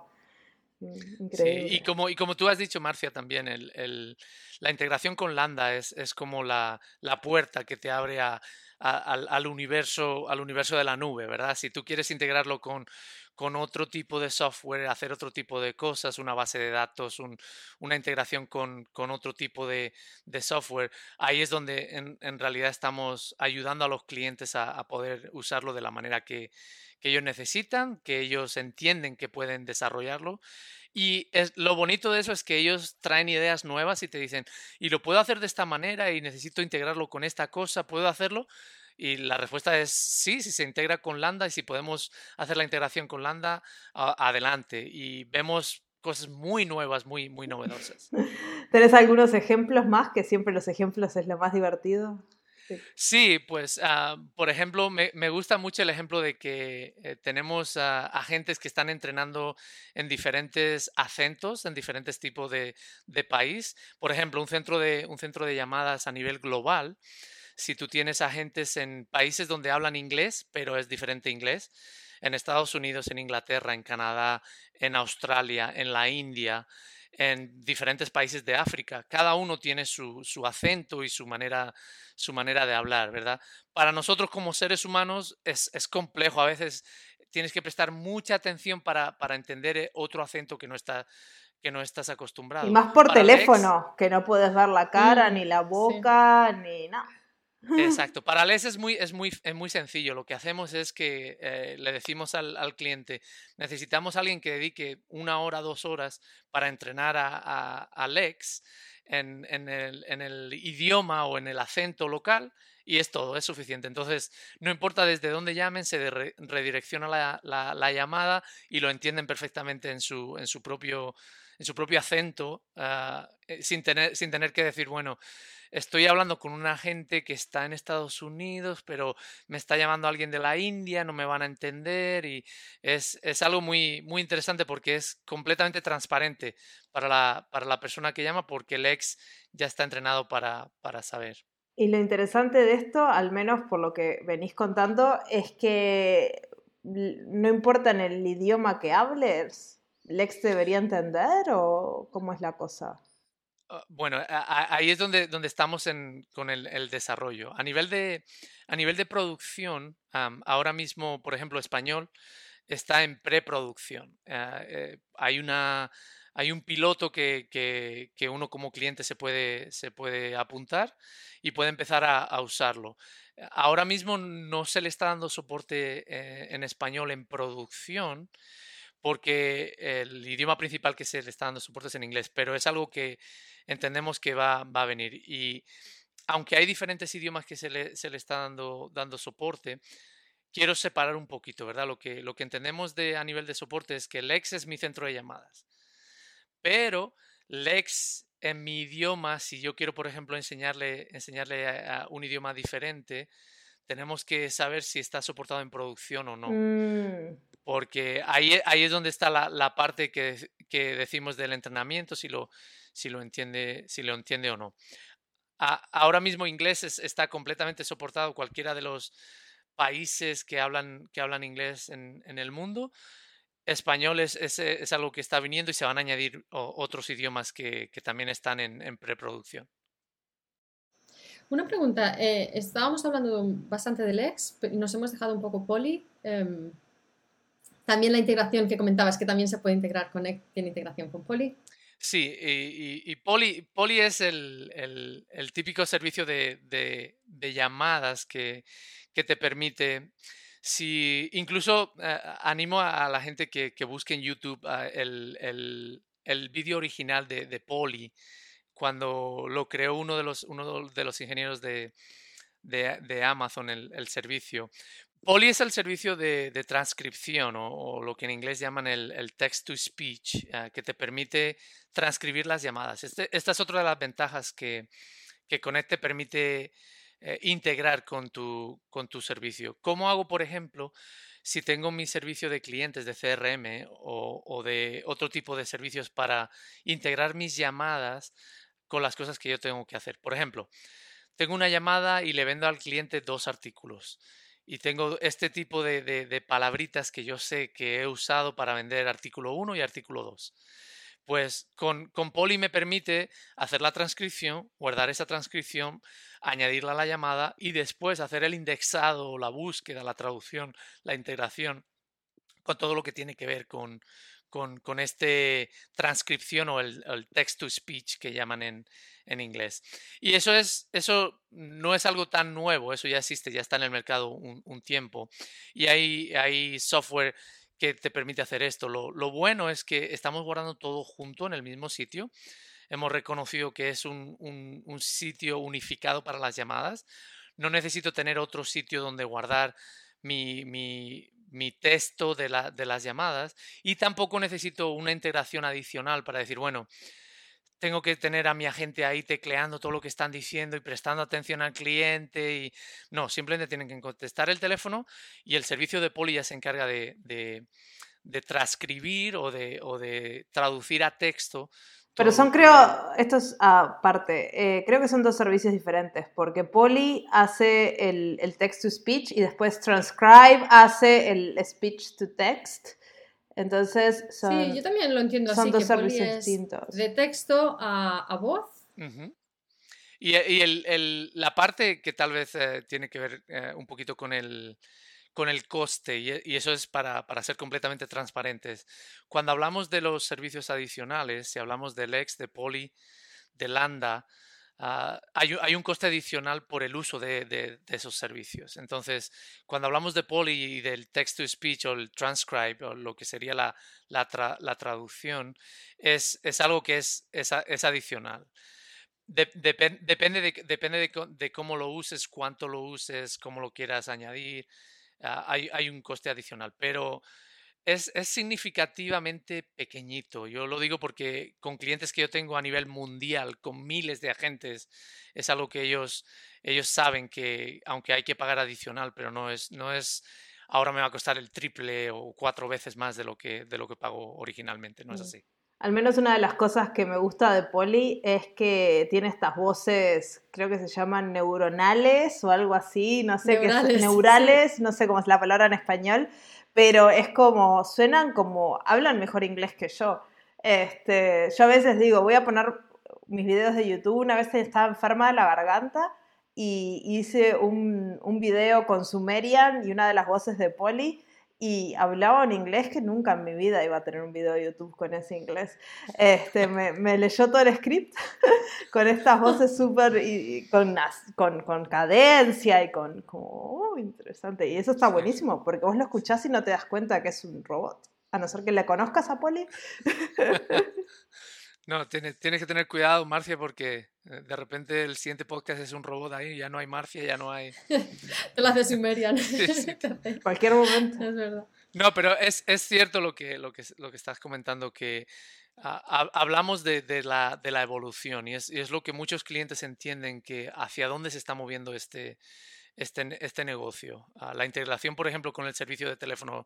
Increíble. y, como, y como tú has dicho, Marcia, también el, la integración con Lambda es, es como la, la, puerta que te abre a, al, al, universo, al universo de la nube, ¿verdad? Si tú quieres integrarlo con, con otro tipo de software, hacer otro tipo de cosas, una base de datos, una integración con, con otro tipo de, de, software. Ahí es donde en, realidad estamos ayudando a los clientes a, a poder usarlo de la manera que, que, ellos necesitan, que ellos entienden que pueden desarrollarlo. Y es, lo bonito de eso es que ellos traen ideas nuevas y te dicen, y lo puedo hacer de esta manera y necesito integrarlo con esta cosa, ¿puedo hacerlo? Y la respuesta es sí, si se integra con Lambda y si podemos hacer la integración con Lambda, adelante. Y vemos cosas muy nuevas, muy, muy novedosas. ¿Tenés algunos ejemplos más? Que siempre los ejemplos es lo más divertido. Sí, pues, ah, por ejemplo, me, gusta mucho el ejemplo de que eh, tenemos agentes que están entrenando en diferentes acentos, en diferentes tipos de, de, país. Por ejemplo, un centro, de, un centro de llamadas a nivel global. Si tú tienes agentes en países donde hablan inglés, pero es diferente inglés, en Estados Unidos, en Inglaterra, en Canadá, en Australia, en la India, en diferentes países de África. Cada uno tiene su, acento y su manera, su manera de hablar, ¿verdad? Para nosotros como seres humanos es, complejo. A veces tienes que prestar mucha atención para, entender eh, otro acento que no está que no estás acostumbrado. Y más por teléfono, que no puedes ver la cara, mm, ni la boca, ni nada. Exacto. Para Les es muy, es muy, es muy sencillo. Lo que hacemos es que eh, le decimos al, al, cliente, necesitamos a alguien que dedique una hora, dos horas para entrenar a, a, Lex en, en, el, en, el, idioma o en el acento local y es todo, es suficiente. Entonces, no importa desde dónde llamen, se redirecciona la, la, la, llamada y lo entienden perfectamente en su, en su, propio, en su propio acento ah, eh, sin, tener, sin tener que decir, bueno, estoy hablando con una gente que está en Estados Unidos, pero me está llamando alguien de la India, no me van a entender y es, es algo muy, muy interesante porque es completamente transparente para la, para la persona que llama porque el ex ya está entrenado para, para saber. Y lo interesante de esto, al menos por lo que venís contando, es que no importa en el idioma que hables, ¿Lex debería entender o cómo es la cosa? Ah, bueno, ahí es donde, donde estamos con el, desarrollo. A nivel de, a nivel de producción, ahora mismo, por ejemplo, español está en preproducción. Ah, eh, hay, una, hay un piloto que, que, uno como cliente se puede, se puede apuntar y puede empezar a, usarlo. Ahora mismo no se le está dando soporte eh, en español en producción porque el idioma principal que se le está dando soporte es en inglés, pero es algo que entendemos que va, va a venir. Y aunque hay diferentes idiomas que se le, se le está dando, dando soporte, quiero separar un poquito, ¿verdad? Lo que, lo que entendemos de, a nivel de soporte es que Lex es mi centro de llamadas. Pero Lex en mi idioma, si yo quiero, por ejemplo, enseñarle, enseñarle a, un idioma diferente, tenemos que saber si está soportado en producción o no. Mm. Porque ahí, ahí es donde está la, la parte que, que, decimos del entrenamiento, si lo, si lo entiende, si lo entiende o no. ahora mismo inglés está completamente soportado cualquiera de los países que hablan, que hablan inglés en, el mundo. Español es, es, algo que está viniendo y se van a añadir otros idiomas que, también están en, preproducción. Una pregunta, eh, estábamos hablando bastante del ex y nos hemos dejado un poco poli. Em, también la integración que comentabas, que también se puede integrar con tiene integración con poli. Sí, y, y, Poli, es el, típico servicio de, llamadas que, te permite, si incluso eh, animo a, la gente que, busque en YouTube ah, el, vídeo original de, de, Poli, cuando lo creó uno de los, uno de los ingenieros de, Amazon, el, servicio, Poli es el servicio de, transcripción o, lo que en inglés llaman el, text-to-speech, eh, que te permite transcribir las llamadas. Este, esta es otra de las ventajas que, que Connect te permite eh, integrar con tu, con tu servicio. ¿Cómo hago, por ejemplo, si tengo mi servicio de clientes de CRM o de otro tipo de servicios para integrar mis llamadas con las cosas que yo tengo que hacer? Por ejemplo, tengo una llamada y le vendo al cliente dos artículos y tengo este tipo de, palabritas que yo sé que he usado para vender artículo 1 y artículo 2. Pues con, con Poly me permite hacer la transcripción, guardar esa transcripción, añadirla a la llamada y después hacer el indexado, la búsqueda, la traducción, la integración con todo lo que tiene que ver con, con, con este transcripción o el, text to speech que llaman en, en, inglés. Y eso, es, eso no es algo tan nuevo, eso ya existe, ya está en el mercado un, un tiempo. Y hay, hay software que te permite hacer esto. Lo, lo, bueno es que estamos guardando todo junto en el mismo sitio. Hemos reconocido que es un, un, un sitio unificado para las llamadas. No necesito tener otro sitio donde guardar mi, mi, mi texto de, la, de las llamadas y tampoco necesito una integración adicional para decir, bueno, tengo que tener a mi agente ahí tecleando todo lo que están diciendo y prestando atención al cliente. Y... No, simplemente tienen que contestar el teléfono y el servicio de poli ya se encarga de, de, transcribir de, o de traducir a texto. Pero son, creo, esto es aparte, eh, creo que son dos servicios diferentes, porque Poli hace el, el text to speech y después Transcribe hace el speech to text. Entonces, son, sí, yo también lo entiendo son así, dos que servicios distintos. de texto a, a voz. Y, y el- el- la parte que tal vez eh, tiene que ver eh, un poquito con el, con el coste, y, eso es para, para ser completamente transparentes. Cuando hablamos de los servicios adicionales, si hablamos del Lex, de Poli, de Landa, ah, hay, hay un coste adicional por el uso de, de- de esos servicios. Entonces, cuando hablamos de Poli y del text to speech o el transcribe o lo que sería la, la, la traducción, es, es algo que es, es, es adicional. De- depen- depende de, depende de, co- de cómo lo uses, cuánto lo uses, cómo lo quieras añadir. Ah, hay, hay un coste adicional, pero es, es significativamente pequeñito. Yo lo digo porque con clientes que yo tengo a nivel mundial, con miles de agentes, es algo que ellos, ellos saben que, aunque hay que pagar adicional, pero no es, no es, ahora me va a costar el triple o cuatro veces más de lo que, de lo que pago originalmente. No es Mm. así. Al menos una de las cosas que me gusta de Poli es que tiene estas voces, creo que se llaman neuronales o algo así, no sé qué Neurales, sí. neurales, no sé cómo es la palabra en español, pero es como, suenan como, hablan mejor inglés que yo. Este, yo a veces digo, voy a poner mis videos de YouTube, una vez estaba enferma de la garganta y hice un, un video con Sumerian y una de las voces de Poli y hablaba un inglés que nunca en mi vida iba a tener un video de YouTube con ese inglés. Este, me, me leyó todo el script con estas voces súper, con, con, con cadencia y con, como, oh, interesante. Y eso está buenísimo, porque vos lo escuchás y no te das cuenta que es un robot. A no ser que le conozcas a Poli. No, tienes, tienes que tener cuidado, Marcia, porque eh, de repente el siguiente podcast es un robot ahí, ya no hay Marcia, ya no hay... Te lo hace Sumerian. Sí, cualquier momento. es verdad. No, pero es, es cierto lo que, lo, que, lo que estás comentando, que hab- hablamos de, de la, de la evolución y es, y es lo que muchos clientes entienden, que hacia dónde se está moviendo este, este, este negocio. La integración, por ejemplo, con el servicio de teléfono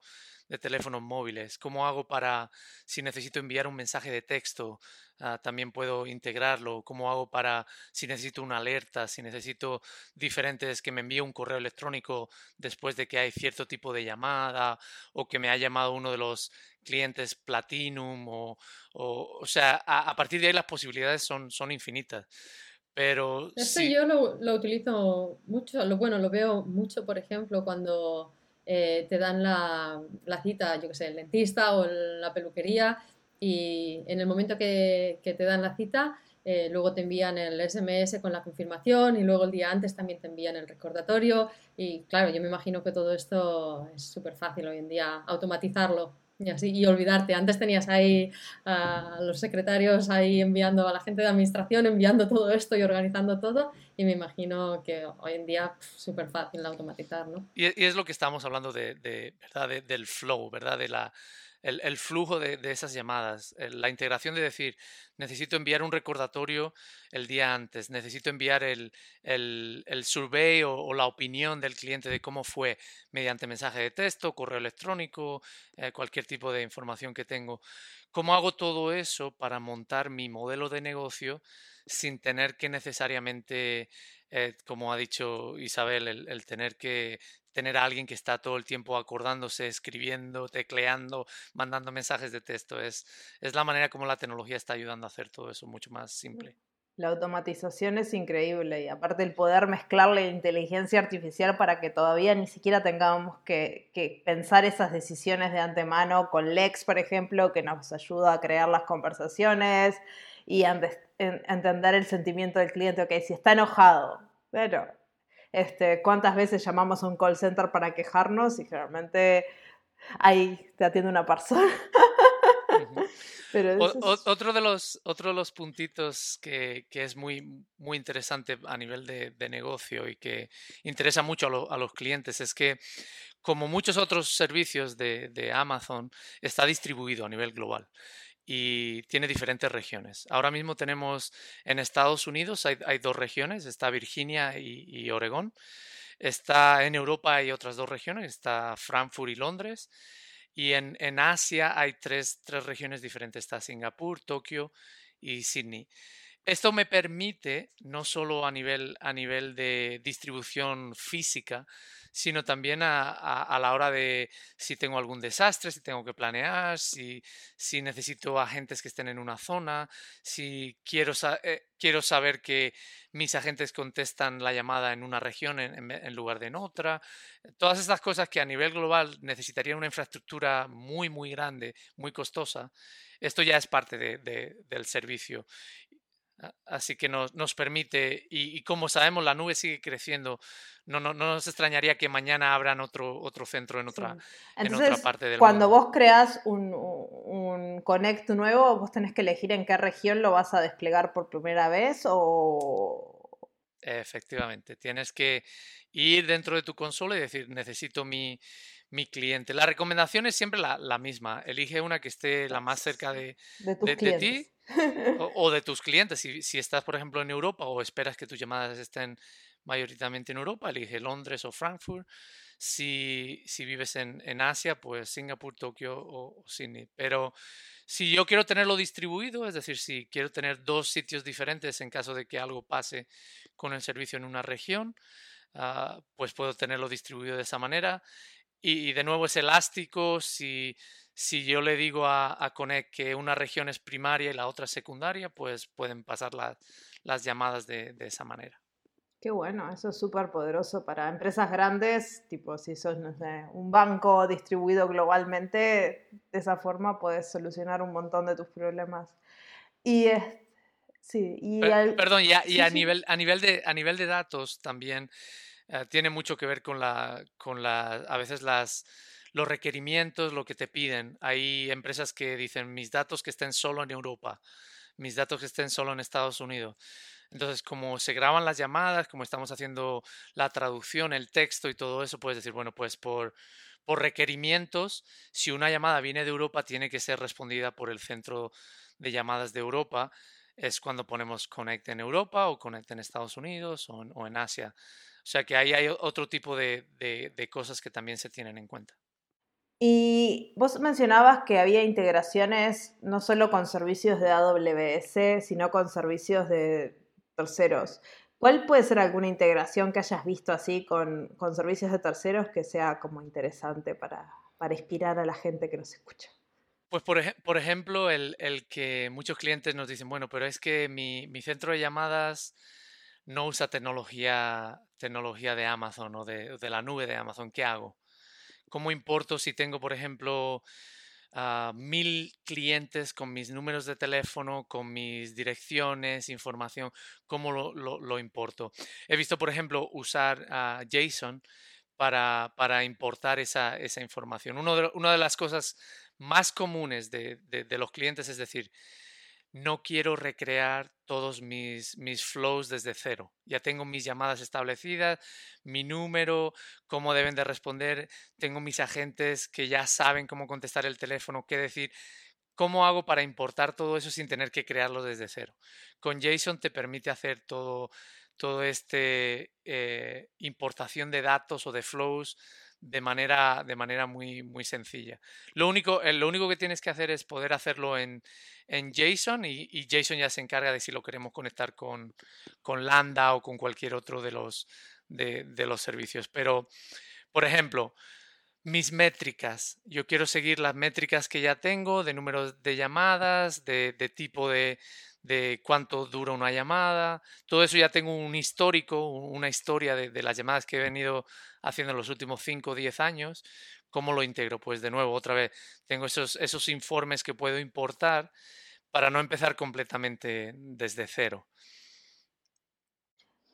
de teléfonos móviles. ¿Cómo hago para, si necesito enviar un mensaje de texto, ah, también puedo integrarlo? ¿Cómo hago para, si necesito una alerta, si necesito diferentes, que me envíe un correo electrónico después de que hay cierto tipo de llamada o que me ha llamado uno de los clientes Platinum o, o, o sea, a, a partir de ahí las posibilidades son, son infinitas. Pero sí, yo lo, lo utilizo mucho, lo, bueno, lo veo mucho, por ejemplo, cuando eh, te dan la, la cita, yo que sé, el dentista o la peluquería y en el momento que, que te dan la cita, eh, luego te envían el SMS con la confirmación y luego el día antes también te envían el recordatorio y claro, yo me imagino que todo esto es súper fácil hoy en día, automatizarlo. Y así, y olvidarte, antes tenías ahí a los secretarios ahí enviando a la gente de administración, enviando todo esto y organizando todo. Y me imagino que hoy en día súper fácil de automatizar, ¿no? Y, es lo que estamos hablando de, ¿verdad? de- del flow, ¿verdad? De la, el, el flujo de, esas llamadas, la integración de decir, necesito enviar un recordatorio el día antes, necesito enviar el, el, el survey o, o la opinión del cliente de cómo fue mediante mensaje de texto, correo electrónico, eh, cualquier tipo de información que tengo. ¿Cómo hago todo eso para montar mi modelo de negocio sin tener que necesariamente, eh, como ha dicho Isabel, el, el tener que tener a alguien que está todo el tiempo acordándose, escribiendo, tecleando, mandando mensajes de texto. Es, es la manera como la tecnología está ayudando a hacer todo eso mucho más simple. La automatización es increíble y aparte el poder mezclar la inteligencia artificial para que todavía ni siquiera tengamos que, que pensar esas decisiones de antemano con Lex, por ejemplo, que nos ayuda a crear las conversaciones y a ende- en- entender el sentimiento del cliente. Ok, si está enojado, pero este, ¿cuántas veces llamamos a un call center para quejarnos y generalmente ahí te atiende una persona? Pero o- otro, de los, otro de los puntitos que, que es muy, muy interesante a nivel de, de negocio y que interesa mucho a, lo- a los clientes es que, como muchos otros servicios de, de Amazon, está distribuido a nivel global. Y tiene diferentes regiones. Ahora mismo tenemos en Estados Unidos hay, dos regiones, está Virginia y, Oregón. Está en Europa hay otras dos regiones, está Frankfurt y Londres. Y en, en Asia hay tres, tres regiones diferentes, está Singapur, Tokio y Sydney. Esto me permite, no solo a nivel, a nivel de distribución física, sino también a, la hora de si tengo algún desastre, si tengo que planear, si, si necesito agentes que estén en una zona, si quiero, eh, quiero saber que mis agentes contestan la llamada en una región en, lugar de en otra. Todas estas cosas que a nivel global necesitarían una infraestructura muy, muy grande, muy costosa, esto ya es parte del servicio Así que nos, nos permite, y, como sabemos, la nube sigue creciendo. No, no, no, nos extrañaría que mañana abran otro, otro centro en otra, en otra parte del cuando vos creas un, un, Connect nuevo, vos tenés que elegir en qué región lo vas a desplegar por primera vez o... Efectivamente, tienes que ir dentro de tu consola y decir, necesito mi, mi cliente. La recomendación es siempre la, la, misma. Elige una que esté la más cerca de, de, de ti o, de tus clientes. Si, si, estás, por ejemplo, en Europa o esperas que tus llamadas estén mayoritariamente en Europa, elige Londres o Frankfurt. Si, si vives en, en, Asia, pues Singapur, Tokio o, Sydney. Pero si yo quiero tenerlo distribuido, es decir, si quiero tener dos sitios diferentes en caso de que algo pase con el servicio en una región, ah, pues puedo tenerlo distribuido de esa manera. Y, y de nuevo es elástico. Si, si yo le digo a, a, Connect que una región es primaria y la otra secundaria, pues pueden pasar las llamadas de, de, esa manera. Qué bueno, eso es súper poderoso para empresas grandes, tipo si sos, no sé, un banco distribuido globalmente, de esa forma puedes solucionar un montón de tus problemas. Y es, sí, y Perdón, y, a, y a, nivel, a, nivel de, a nivel de datos también eh, tiene mucho que ver con, la, con la, a veces las los requerimientos, lo que te piden. Hay empresas que dicen mis datos que estén solo en Europa, mis datos que estén solo en Estados Unidos. Entonces, como se graban las llamadas, como estamos haciendo la traducción, el texto y todo eso, puedes decir, bueno, pues por, por requerimientos, si una llamada viene de Europa, tiene que ser respondida por el centro de llamadas de Europa. Es cuando ponemos Connect en Europa o Connect en Estados Unidos o en, Asia. O sea que ahí hay otro tipo de cosas que también se tienen en cuenta. Y vos mencionabas que había integraciones no solo con servicios de AWS, sino con servicios de terceros. ¿Cuál puede ser alguna integración que hayas visto así con, con servicios de terceros que sea como interesante para, para, inspirar a la gente que nos escucha? Pues por, por ejemplo, el, el, que muchos clientes nos dicen, bueno, pero es que mi, mi centro de llamadas no usa tecnología, tecnología de Amazon o de, la nube de Amazon, ¿qué hago? ¿Cómo importo si tengo, por ejemplo, uh, mil clientes con mis números de teléfono, con mis direcciones, información? ¿Cómo lo, importo? He visto, por ejemplo, usar JSON para, importar esa, información. Una de las cosas más comunes de los clientes es decir, no quiero recrear todos mis, mis flows desde cero. Ya tengo mis llamadas establecidas, mi número, cómo deben de responder, tengo mis agentes que ya saben cómo contestar el teléfono, qué decir. ¿Cómo hago para importar todo eso sin tener que crearlo desde cero? Con JSON te permite hacer todo, todo este eh, importación de datos o de flows de manera, de manera muy, muy sencilla. Lo único, eh, lo único que tienes que hacer es poder hacerlo en, en JSON y, y, JSON ya se encarga de si lo queremos conectar con, con Lambda o con cualquier otro de los, de, de los servicios. Pero, por ejemplo, mis métricas. Yo quiero seguir las métricas que ya tengo de números de llamadas, de, de tipo de, de cuánto dura una llamada. Todo eso ya tengo un histórico, una historia de, de las llamadas que he venido haciendo en los últimos 5 o 10 años. ¿Cómo lo integro? Pues de nuevo, otra vez, tengo esos, esos informes que puedo importar para no empezar completamente desde cero.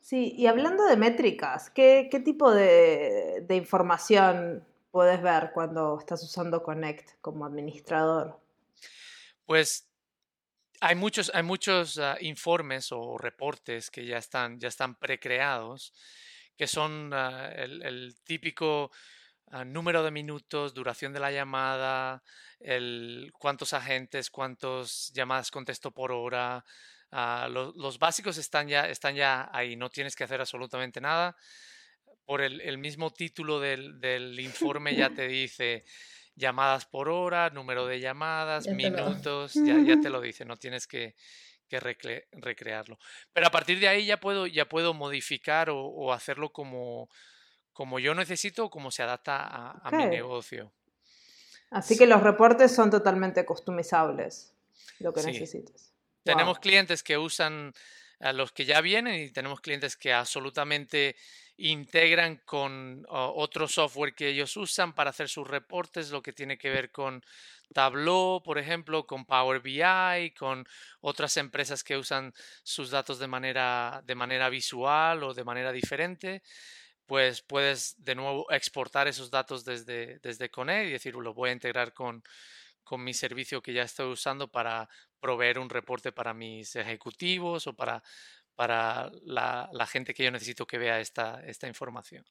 Sí, y hablando de métricas, ¿qué, qué tipo de, de información puedes ver cuando estás usando Connect como administrador? Pues hay muchos, hay muchos uh, informes o reportes que ya están, ya están precreados, que son uh, el, el, típico ah, número de minutos, duración de la llamada, el, cuántos agentes, cuántas llamadas contesto por hora. Los básicos están ya, están ya ahí, no tienes que hacer absolutamente nada. Por el, mismo título del, del informe ya te dice llamadas por hora, número de llamadas, minutos, ya, ya, te lo dice, no tienes que, que recrearlo. Pero a partir de ahí ya puedo, ya puedo modificar o, hacerlo como, como yo necesito o como se adapta a, mi negocio. Así que los reportes son totalmente customizables, lo que necesites. Tenemos clientes que usan a los que ya vienen y tenemos clientes que absolutamente integran con otro software que ellos usan para hacer sus reportes, lo que tiene que ver con Tableau, por ejemplo, con Power BI, con otras empresas que usan sus datos de manera, de manera visual o de manera diferente, pues puedes de nuevo exportar esos datos desde, desde Connect y decir, lo voy a integrar con, con mi servicio que ya estoy usando para proveer un reporte para mis ejecutivos o para para la, gente que yo necesito que vea esta, esta información.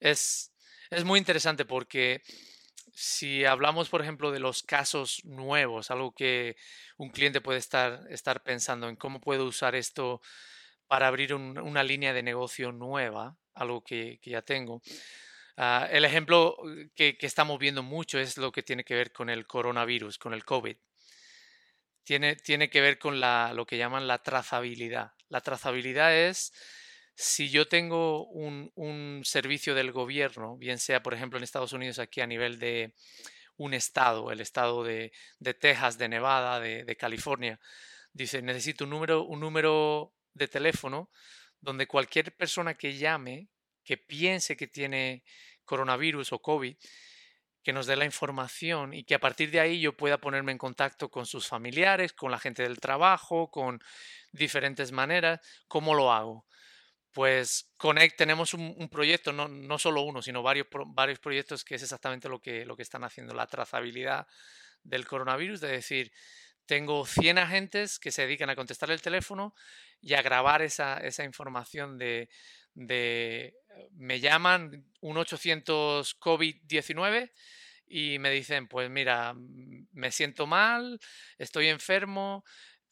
Es, es muy interesante porque si hablamos, por ejemplo, de los casos nuevos, algo que un cliente puede estar, estar pensando en cómo puedo usar esto para abrir una línea de negocio nueva, algo que, ya tengo. Ah, el ejemplo que, que, estamos viendo mucho es lo que tiene que ver con el coronavirus, con el COVID tiene, tiene que ver con la, lo que llaman la trazabilidad. La trazabilidad es si yo tengo un, un, servicio del gobierno, bien sea, por ejemplo, en Estados Unidos aquí a nivel de un estado, el estado de, de Texas, de Nevada, de, de, California, dice, necesito un número, un número de teléfono donde cualquier persona que llame, que piense que tiene coronavirus o COVID, que nos dé la información y que a partir de ahí yo pueda ponerme en contacto con sus familiares, con la gente del trabajo, con diferentes maneras. ¿Cómo lo hago? Pues Connect tenemos un, proyecto, no, solo uno, sino varios, varios proyectos que es exactamente lo que, lo que están haciendo, la trazabilidad del coronavirus, de decir, tengo 100 agentes que se dedican a contestar el teléfono y a grabar esa, esa información de, de, me llaman un 800 COVID-19 y me dicen, pues mira, me siento mal, estoy enfermo,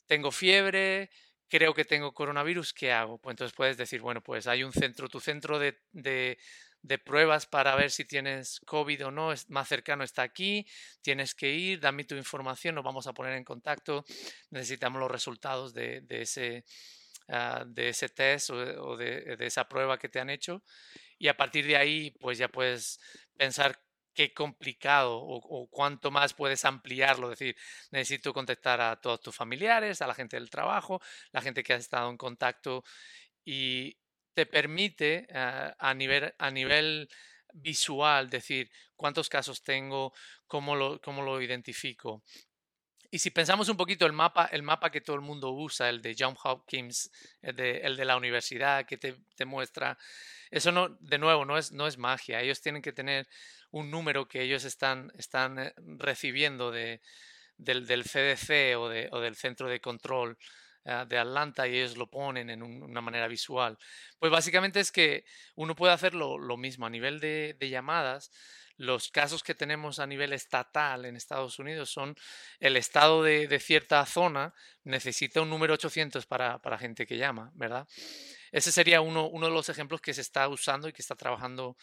tengo fiebre, creo que tengo coronavirus, ¿qué hago? Pues entonces puedes decir, bueno, pues hay un centro, tu centro de, de, de pruebas para ver si tienes COVID o no, es más cercano está aquí, tienes que ir, dame tu información, nos vamos a poner en contacto, necesitamos los resultados de, de ese Ah, de ese test o, de, esa prueba que te han hecho y a partir de ahí pues ya puedes pensar qué complicado o, cuánto más puedes ampliarlo, decir, necesito contactar a todos tus familiares, a la gente del trabajo, la gente que has estado en contacto y te permite ah, a, nivel, a nivel visual decir cuántos casos tengo, cómo lo, cómo lo identifico, y si pensamos un poquito el mapa, el mapa que todo el mundo usa, el de John Hopkins, el de, el de la universidad que te, muestra, eso no, de nuevo, no es, no es magia. Ellos tienen que tener un número que ellos están, están eh, recibiendo de, del, del CDC o, de, o del centro de control eh, de Atlanta y ellos lo ponen en una manera visual. Pues básicamente es que uno puede hacer lo, mismo a nivel de, llamadas los casos que tenemos a nivel estatal en Estados Unidos son el estado de, cierta zona necesita un número 800 para, gente que llama, ¿verdad? Ese sería uno, uno, de los ejemplos que se está usando y que está trabajando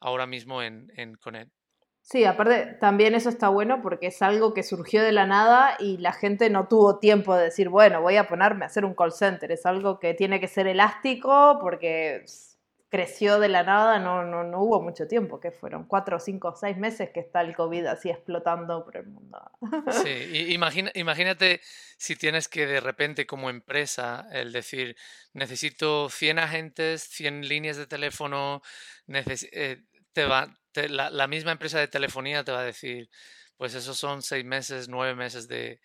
ahora mismo en, en Connect. Sí, aparte también eso está bueno porque es algo que surgió de la nada y la gente no tuvo tiempo de decir, bueno, voy a ponerme a hacer un call center. Es algo que tiene que ser elástico porque creció de la nada, no, no, no hubo mucho tiempo, que fueron cuatro, cinco, seis meses que está el COVID así explotando por el mundo. Sí, imagínate si tienes que de repente como empresa el decir, necesito 100 agentes, 100 líneas de teléfono, eh, te va, la, la misma empresa de telefonía te va a decir, pues esos son seis meses, nueve meses de,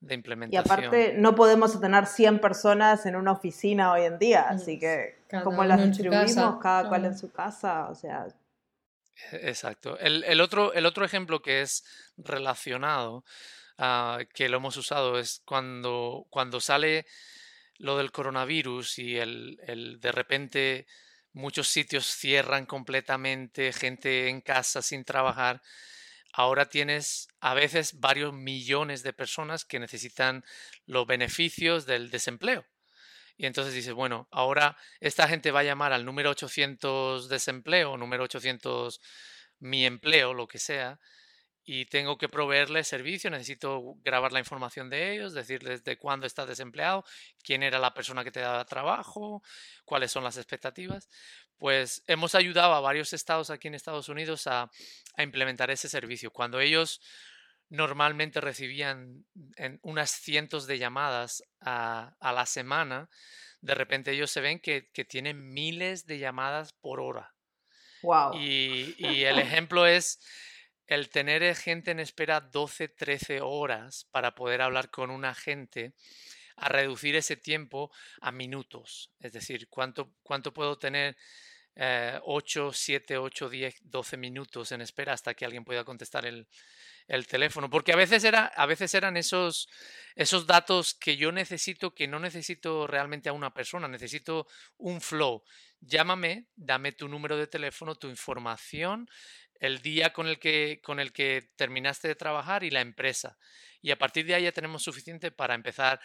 de implementación. Y aparte, no podemos tener 100 personas en una oficina hoy en día, así que como las distribuimos, cada cual en su casa, o sea. E-, exacto. El, otro, el otro ejemplo que es relacionado, uh, que lo hemos usado, es cuando, cuando sale lo del coronavirus y el, el de repente muchos sitios cierran completamente, gente en casa sin trabajar. Ahora tienes a veces varios millones de personas que necesitan los beneficios del desempleo. Y entonces dices, bueno, ahora esta gente va a llamar al número 800 desempleo, número 800 mi empleo, lo que sea, y tengo que proveerles servicio, necesito grabar la información de ellos, decirles de cuándo estás desempleado, quién era la persona que te daba trabajo, cuáles son las expectativas. Pues hemos ayudado a varios estados aquí en Estados Unidos a, implementar ese servicio. Cuando ellos normalmente recibían en unas cientos de llamadas a, la semana, de repente ellos se ven que, que tienen miles de llamadas por hora. Wow. Y, y el ejemplo es el tener eh, gente en espera 12, 13 horas para poder hablar con un agente, a reducir ese tiempo a minutos. Es decir, ¿cuánto, cuánto puedo tener? 8, 7, 8, 10, 12 minutos en espera hasta que alguien pueda contestar el, el teléfono. Porque a veces, era, a veces eran esos, esos datos que yo necesito, que no necesito realmente a una persona, necesito un flow. Llámame, dame tu número de teléfono, tu información, el día con el que, con el que terminaste de trabajar y la empresa. Y a partir de ahí ya tenemos suficiente para empezar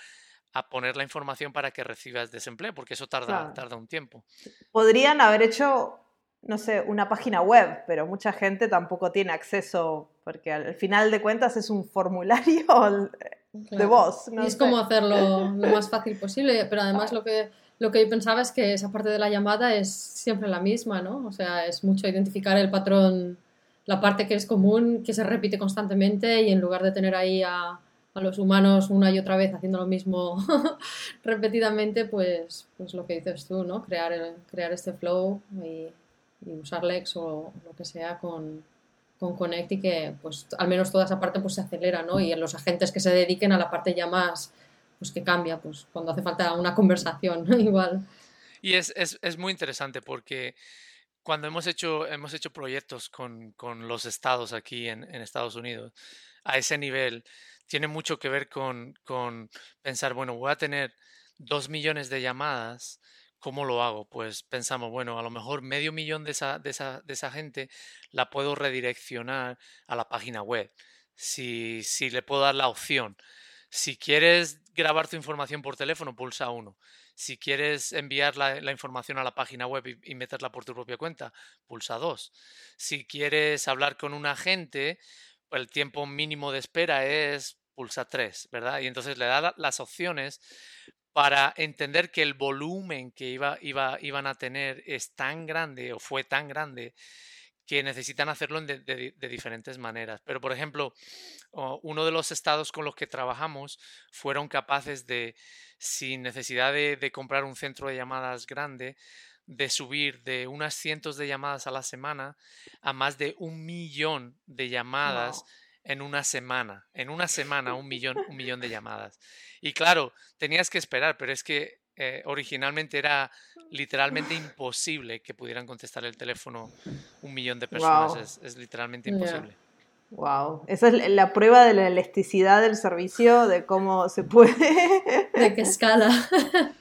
a poner la información para que recibas desempleo, porque eso tarda, tarda un tiempo. Podrían haber hecho, no sé, una página web, pero mucha gente tampoco tiene acceso, porque al final de cuentas es un formulario de voz. y es como hacerlo lo más fácil posible, pero además lo que lo que yo pensaba es que esa parte de la llamada es siempre la misma, ¿no? O sea, es mucho identificar el patrón, la parte que es común, que se repite constantemente y en lugar de tener ahí a, a los humanos una y otra vez haciendo lo mismo repetidamente, pues, pues lo que dices tú, ¿no? Crear, crear este flow y, usar Lex o lo que sea con, con Connect y que pues al menos toda esa parte pues se acelera, ¿no? Y en los agentes que se dediquen a la parte ya más pues que cambia, pues cuando hace falta una conversación, igual. Y es, es, es, muy interesante porque cuando hemos hecho, hemos hecho proyectos con, con los estados aquí en, en, Estados Unidos, a ese nivel, tiene mucho que ver con, con pensar, bueno, voy a tener dos millones de llamadas, ¿cómo lo hago? Pues pensamos, bueno, a lo mejor medio millón de esa, de esa, de esa gente la puedo redireccionar a la página web. Si, si le puedo dar la opción. Si quieres grabar tu información por teléfono, pulsa uno. Si quieres enviar la, información a la página web y, meterla por tu propia cuenta, pulsa dos. Si quieres hablar con un agente, el tiempo mínimo de espera es pulsa tres, ¿verdad? Y entonces le da las opciones para entender que el volumen que iba, iba, iban a tener es tan grande o fue tan grande que necesitan hacerlo de, diferentes maneras. Pero, por ejemplo, uno de los estados con los que trabajamos fueron capaces de, sin necesidad de, comprar un centro de llamadas grande, de subir de unas cientos de llamadas a la semana a más de un millón de llamadas en una semana. En una semana, un millón, un millón de llamadas. Y claro, tenías que esperar, pero es que eh, originalmente era literalmente imposible que pudieran contestar el teléfono un millón de personas. Es, literalmente imposible. Wow, esa es la prueba de la elasticidad del servicio, de cómo se puede. De que escala.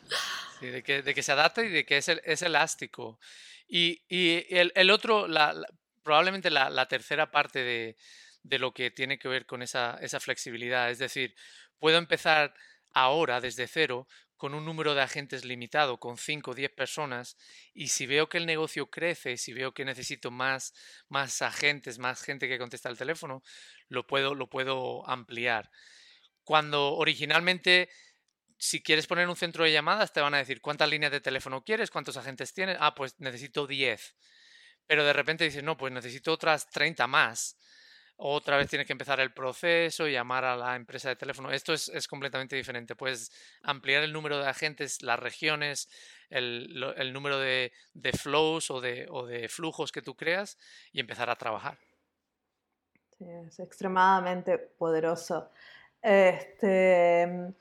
Sí, de, que, de que se adapta y de que es, es elástico. Y, y el, el, otro, la, probablemente la, la, tercera parte de, de, lo que tiene que ver con esa, esa flexibilidad, es decir, puedo empezar ahora desde cero con un número de agentes limitado, con 5 o 10 personas, y si veo que el negocio crece, si veo que necesito más, más agentes, más gente que contesta el teléfono, lo puedo, lo puedo ampliar. Cuando originalmente, si quieres poner un centro de llamadas, te van a decir cuántas líneas de teléfono quieres, cuántos agentes tienes. Ah, pues necesito 10. Pero de repente dices, no, pues necesito otras 30 más otra vez tienes que empezar el proceso, llamar a la empresa de teléfono. Esto es, es completamente diferente. Puedes ampliar el número de agentes, las regiones, el, el número de, de flows o de, o de, flujos que tú creas y empezar a trabajar. Sí, es extremadamente poderoso. Este,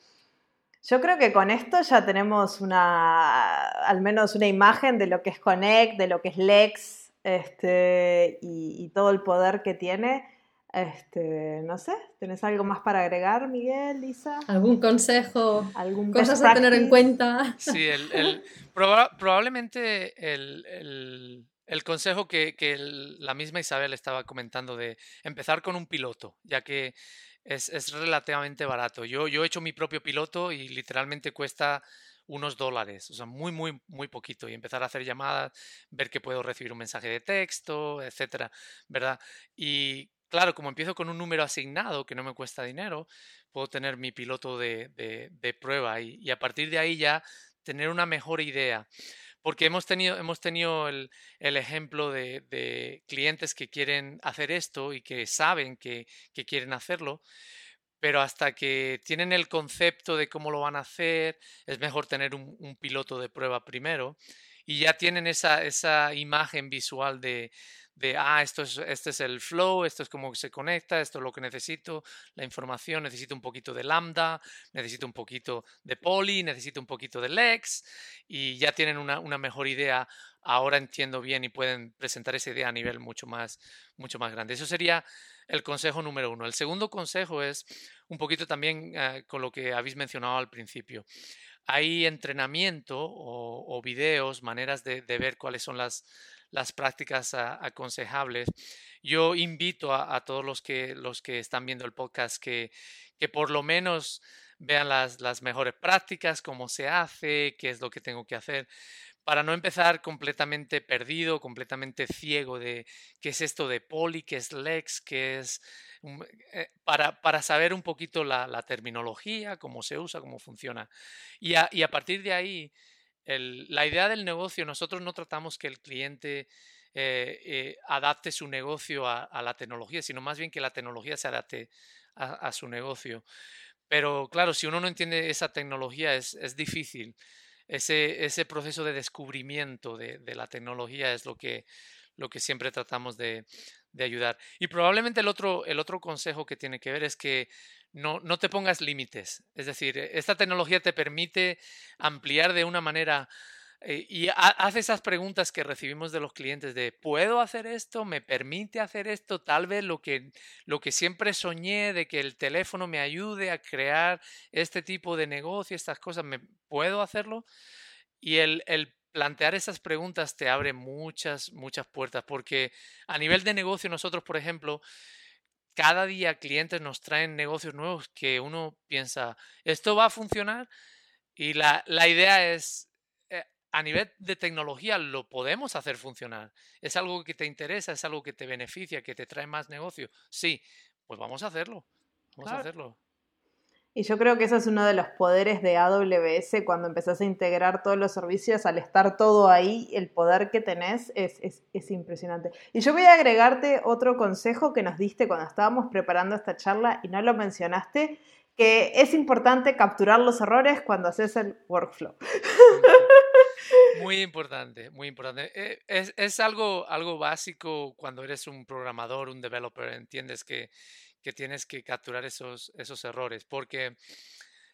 yo creo que con esto ya tenemos una, al menos una imagen de lo que es Connect, de lo que es Lex este, y, y todo el poder que tiene. Este, no sé, ¿tenés algo más para agregar, Miguel, Lisa? ¿Algún consejo? ¿Algún cosas a tener en cuenta? Sí, el, probablemente el, consejo que, la misma Isabel estaba comentando de empezar con un piloto, ya que es, relativamente barato. Yo, yo he hecho mi propio piloto y literalmente cuesta unos dólares, o sea, muy, muy, muy poquito, y empezar a hacer llamadas, ver que puedo recibir un mensaje de texto, etcétera, ¿verdad? Y claro, como empiezo con un número asignado que no me cuesta dinero, puedo tener mi piloto de, de, prueba y, a partir de ahí ya tener una mejor idea. Porque hemos tenido, hemos tenido el, el ejemplo de, clientes que quieren hacer esto y que saben que, que quieren hacerlo, pero hasta que tienen el concepto de cómo lo van a hacer, es mejor tener un, un piloto de prueba primero y ya tienen esa, esa imagen visual de, de, ah, esto es, este es el flow, esto es cómo se conecta, esto es lo que necesito, la información, necesito un poquito de lambda, necesito un poquito de poly, necesito un poquito de lex, y ya tienen una, una mejor idea, ahora entiendo bien y pueden presentar esa idea a nivel mucho más, mucho más grande. Eso sería el consejo número uno. El segundo consejo es un poquito también eh, con lo que habéis mencionado al principio hay entrenamiento o, videos, maneras de, ver cuáles son las, las prácticas aconsejables. Yo invito a, todos los que, los que están viendo el podcast que, que por lo menos vean las, las mejores prácticas, cómo se hace, qué es lo que tengo que hacer para no empezar completamente perdido, completamente ciego de qué es esto de poli, qué es lex, qué es... Eh, para, para, saber un poquito la, terminología, cómo se usa, cómo funciona. Y y a partir de ahí, la idea del negocio, nosotros no tratamos que el cliente eh, eh, adapte su negocio a, la tecnología, sino más bien que la tecnología se adapte a, su negocio. Pero claro, si uno no entiende esa tecnología es, es difícil. Ese, ese, proceso de descubrimiento de, de, la tecnología es lo que, lo que siempre tratamos de, de, ayudar. Y probablemente el otro, el otro consejo que tiene que ver es que no, no te pongas límites. Es decir, esta tecnología te permite ampliar de una manera eh, y hace esas preguntas que recibimos de los clientes de ¿puedo hacer esto? ¿Me permite hacer esto? Tal vez lo que, lo que siempre soñé de que el teléfono me ayude a crear este tipo de negocio, estas cosas, ¿me puedo hacerlo? Y el plantear esas preguntas te abre muchas, muchas puertas, porque a nivel de negocio nosotros, por ejemplo, cada día clientes nos traen negocios nuevos que uno piensa, ¿esto va a funcionar? Y la, la idea es, eh, a nivel de tecnología lo podemos hacer funcionar. ¿Es algo que te interesa? ¿Es algo que te beneficia? ¿Que te trae más negocio? Sí, pues vamos a hacerlo. Vamos a hacerlo. Y yo creo que eso es uno de los poderes de AWS cuando empezás a integrar todos los servicios, al estar todo ahí, el poder que tenés es, es, impresionante. Y yo voy a agregarte otro consejo que nos diste cuando estábamos preparando esta charla y no lo mencionaste, que es importante capturar los errores cuando haces el workflow. Muy importante, muy importante. Eh, es, es algo, algo básico cuando eres un programador, un developer, entiendes que que tienes que capturar esos, esos errores, porque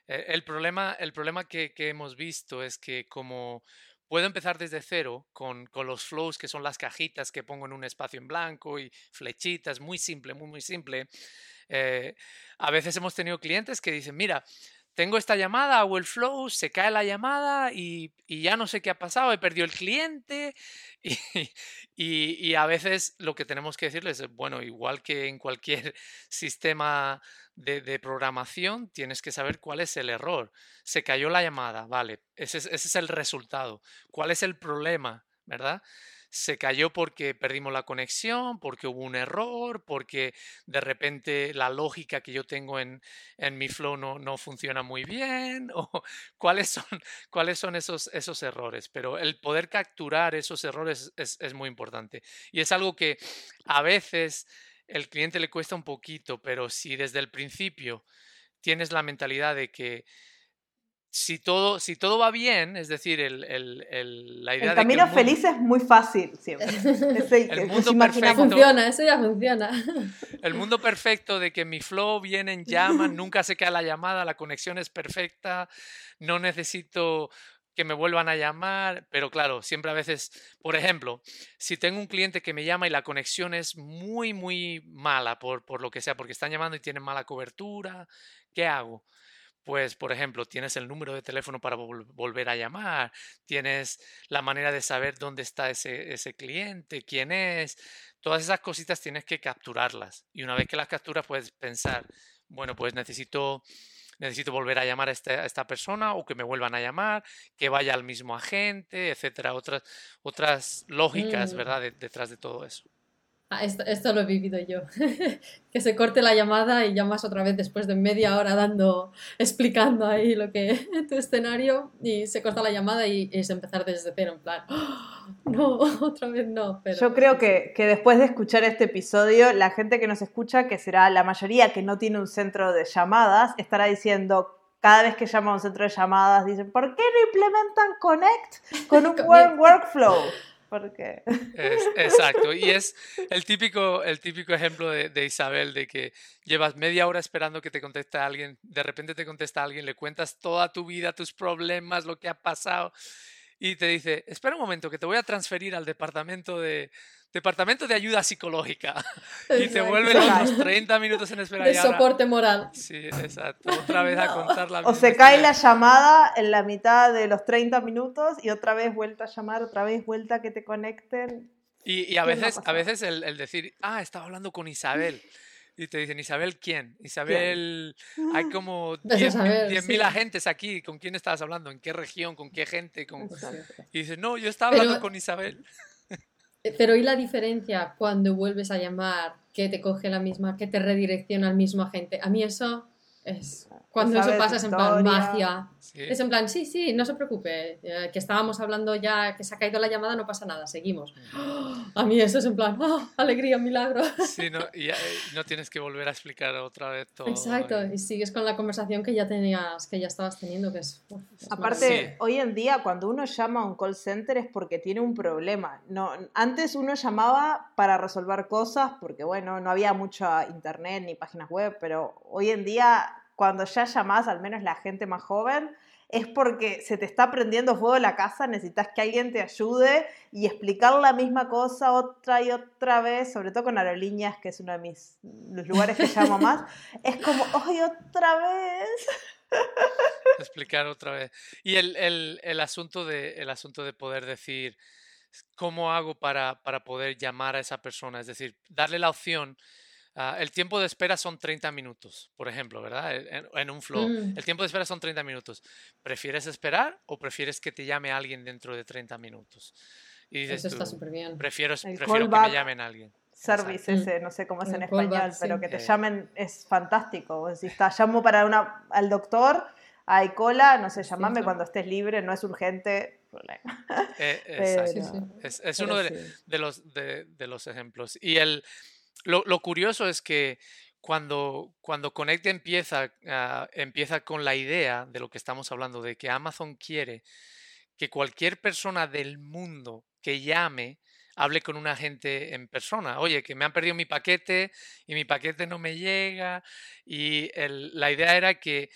eh, el problema, el problema que, hemos visto es que como puedo empezar desde cero con, con, los flows, que son las cajitas que pongo en un espacio en blanco y flechitas, muy simple, muy, muy simple. Eh, a veces hemos tenido clientes que dicen, mira, tengo esta llamada, hago el flow, se cae la llamada y, ya no sé qué ha pasado, he perdido el cliente y, a veces lo que tenemos que decirles es, bueno, igual que en cualquier sistema de, programación, tienes que saber cuál es el error. Se cayó la llamada, vale, ese es el resultado. ¿Cuál es el problema? ¿Verdad? Se cayó porque perdimos la conexión, porque hubo un error, porque de repente la lógica que yo tengo en, en mi flow no, no, funciona muy bien, o cuáles son, cuáles son esos, esos errores. Pero el poder capturar esos errores es, es muy importante. Y es algo que a veces el cliente le cuesta un poquito, pero si desde el principio tienes la mentalidad de que si todo, si todo va bien, es decir, el, el, la idea el camino de que feliz es muy fácil siempre. el mundo perfecto. Funciona, eso ya funciona. El mundo perfecto de que mi flow viene en llama, nunca se cae la llamada, la conexión es perfecta, no necesito que me vuelvan a llamar, pero claro, siempre a veces, por ejemplo, si tengo un cliente que me llama y la conexión es muy, muy mala por, por lo que sea, porque están llamando y tienen mala cobertura, ¿qué hago? Pues, por ejemplo, tienes el número de teléfono para volver a llamar, tienes la manera de saber dónde está ese, ese cliente, quién es, todas esas cositas tienes que capturarlas. Y una vez que las capturas, puedes pensar, bueno, pues necesito necesito volver a llamar a esta, persona o que me vuelvan a llamar, que vaya al mismo agente, etcétera, otras, otras lógicas, mm. ¿verdad?, detrás de todo eso. Ah, esto, lo he vivido yo. que se corte la llamada y llamas otra vez después de media hora dando, explicando ahí lo que tu escenario y se corta la llamada y, es empezar desde cero, en plan, ¡Ah! no, otra vez no. Pero... Yo creo que, que, después de escuchar este episodio, la gente que nos escucha, que será la mayoría que no tiene un centro de llamadas, estará diciendo, cada vez que llama a un centro de llamadas, dicen, ¿por qué no implementan Connect con un buen workflow? Porque... exacto, y es el típico, el típico ejemplo de, Isabel, de que llevas media hora esperando que te conteste alguien, de repente te contesta alguien, le cuentas toda tu vida, tus problemas, lo que ha pasado, y te dice, espera un momento, que te voy a transferir al departamento de, departamento de ayuda psicológica. Y te vuelven unos 30 minutos en espera. De soporte moral. Sí, exacto. Otra vez a contar la O se cae la llamada en la mitad de los 30 minutos y otra vez vuelta a llamar, otra vez vuelta a que te conecten. Y, y a veces, a veces el, el, decir, ah, estaba hablando con Isabel. Y te dicen, Isabel, ¿quién? Isabel, hay ah. como 10.000 agentes aquí. ¿Con quién estabas hablando? ¿En qué región? ¿Con qué gente? Con... Y dices, no, yo estaba hablando con Isabel. Eh, pero ¿y la diferencia cuando vuelves a llamar, que te coge la misma, que te redirecciona al mismo agente? A mí eso es cuando eso pasa es en plan magia. Es en plan, sí, sí, no se preocupe, eh, que estábamos hablando ya, que se ha caído la llamada, no pasa nada, seguimos. A mí eso es en plan, oh, alegría, milagro. Sí, no, y, no tienes que volver a explicar otra vez todo. Exacto, y sigues con la conversación que ya tenías, que ya estabas teniendo, que es... Aparte, hoy en día cuando uno llama a un call center es porque tiene un problema. No, antes uno llamaba para resolver cosas, porque bueno, no había mucha internet ni páginas web, pero hoy en día cuando ya llamás, al menos la gente más joven, es porque se te está prendiendo fuego la casa, necesitas que alguien te ayude y explicar la misma cosa otra y otra vez, sobre todo con aerolíneas, que es uno de mis los lugares que llamo más, es como, ¡ay, otra vez! Explicar otra vez. Y el, el, el, asunto, de, el asunto de poder decir, ¿cómo hago para, para poder llamar a esa persona? Es decir, darle la opción Ah, el tiempo de espera son 30 minutos, por ejemplo, ¿verdad? En, un flow. Mm. El tiempo de espera son 30 minutos. ¿Prefieres esperar o prefieres que te llame alguien dentro de 30 minutos? Y dices Eso está súper bien. Prefiero, prefiero que me llamen alguien. Service ese, no sé cómo es en español, pero que te llamen es fantástico. Si está, llamo para una, al doctor, hay cola, no sé, llamame cuando estés libre, no es urgente. Eh, es, es, uno de, de, los, de, de los ejemplos. Y el, lo, curioso es que cuando, cuando Connect empieza, ah, empieza con la idea de lo que estamos hablando, de que Amazon quiere que cualquier persona del mundo que llame hable con un agente en persona. Oye, que me han perdido mi paquete y mi paquete no me llega. Y la idea era que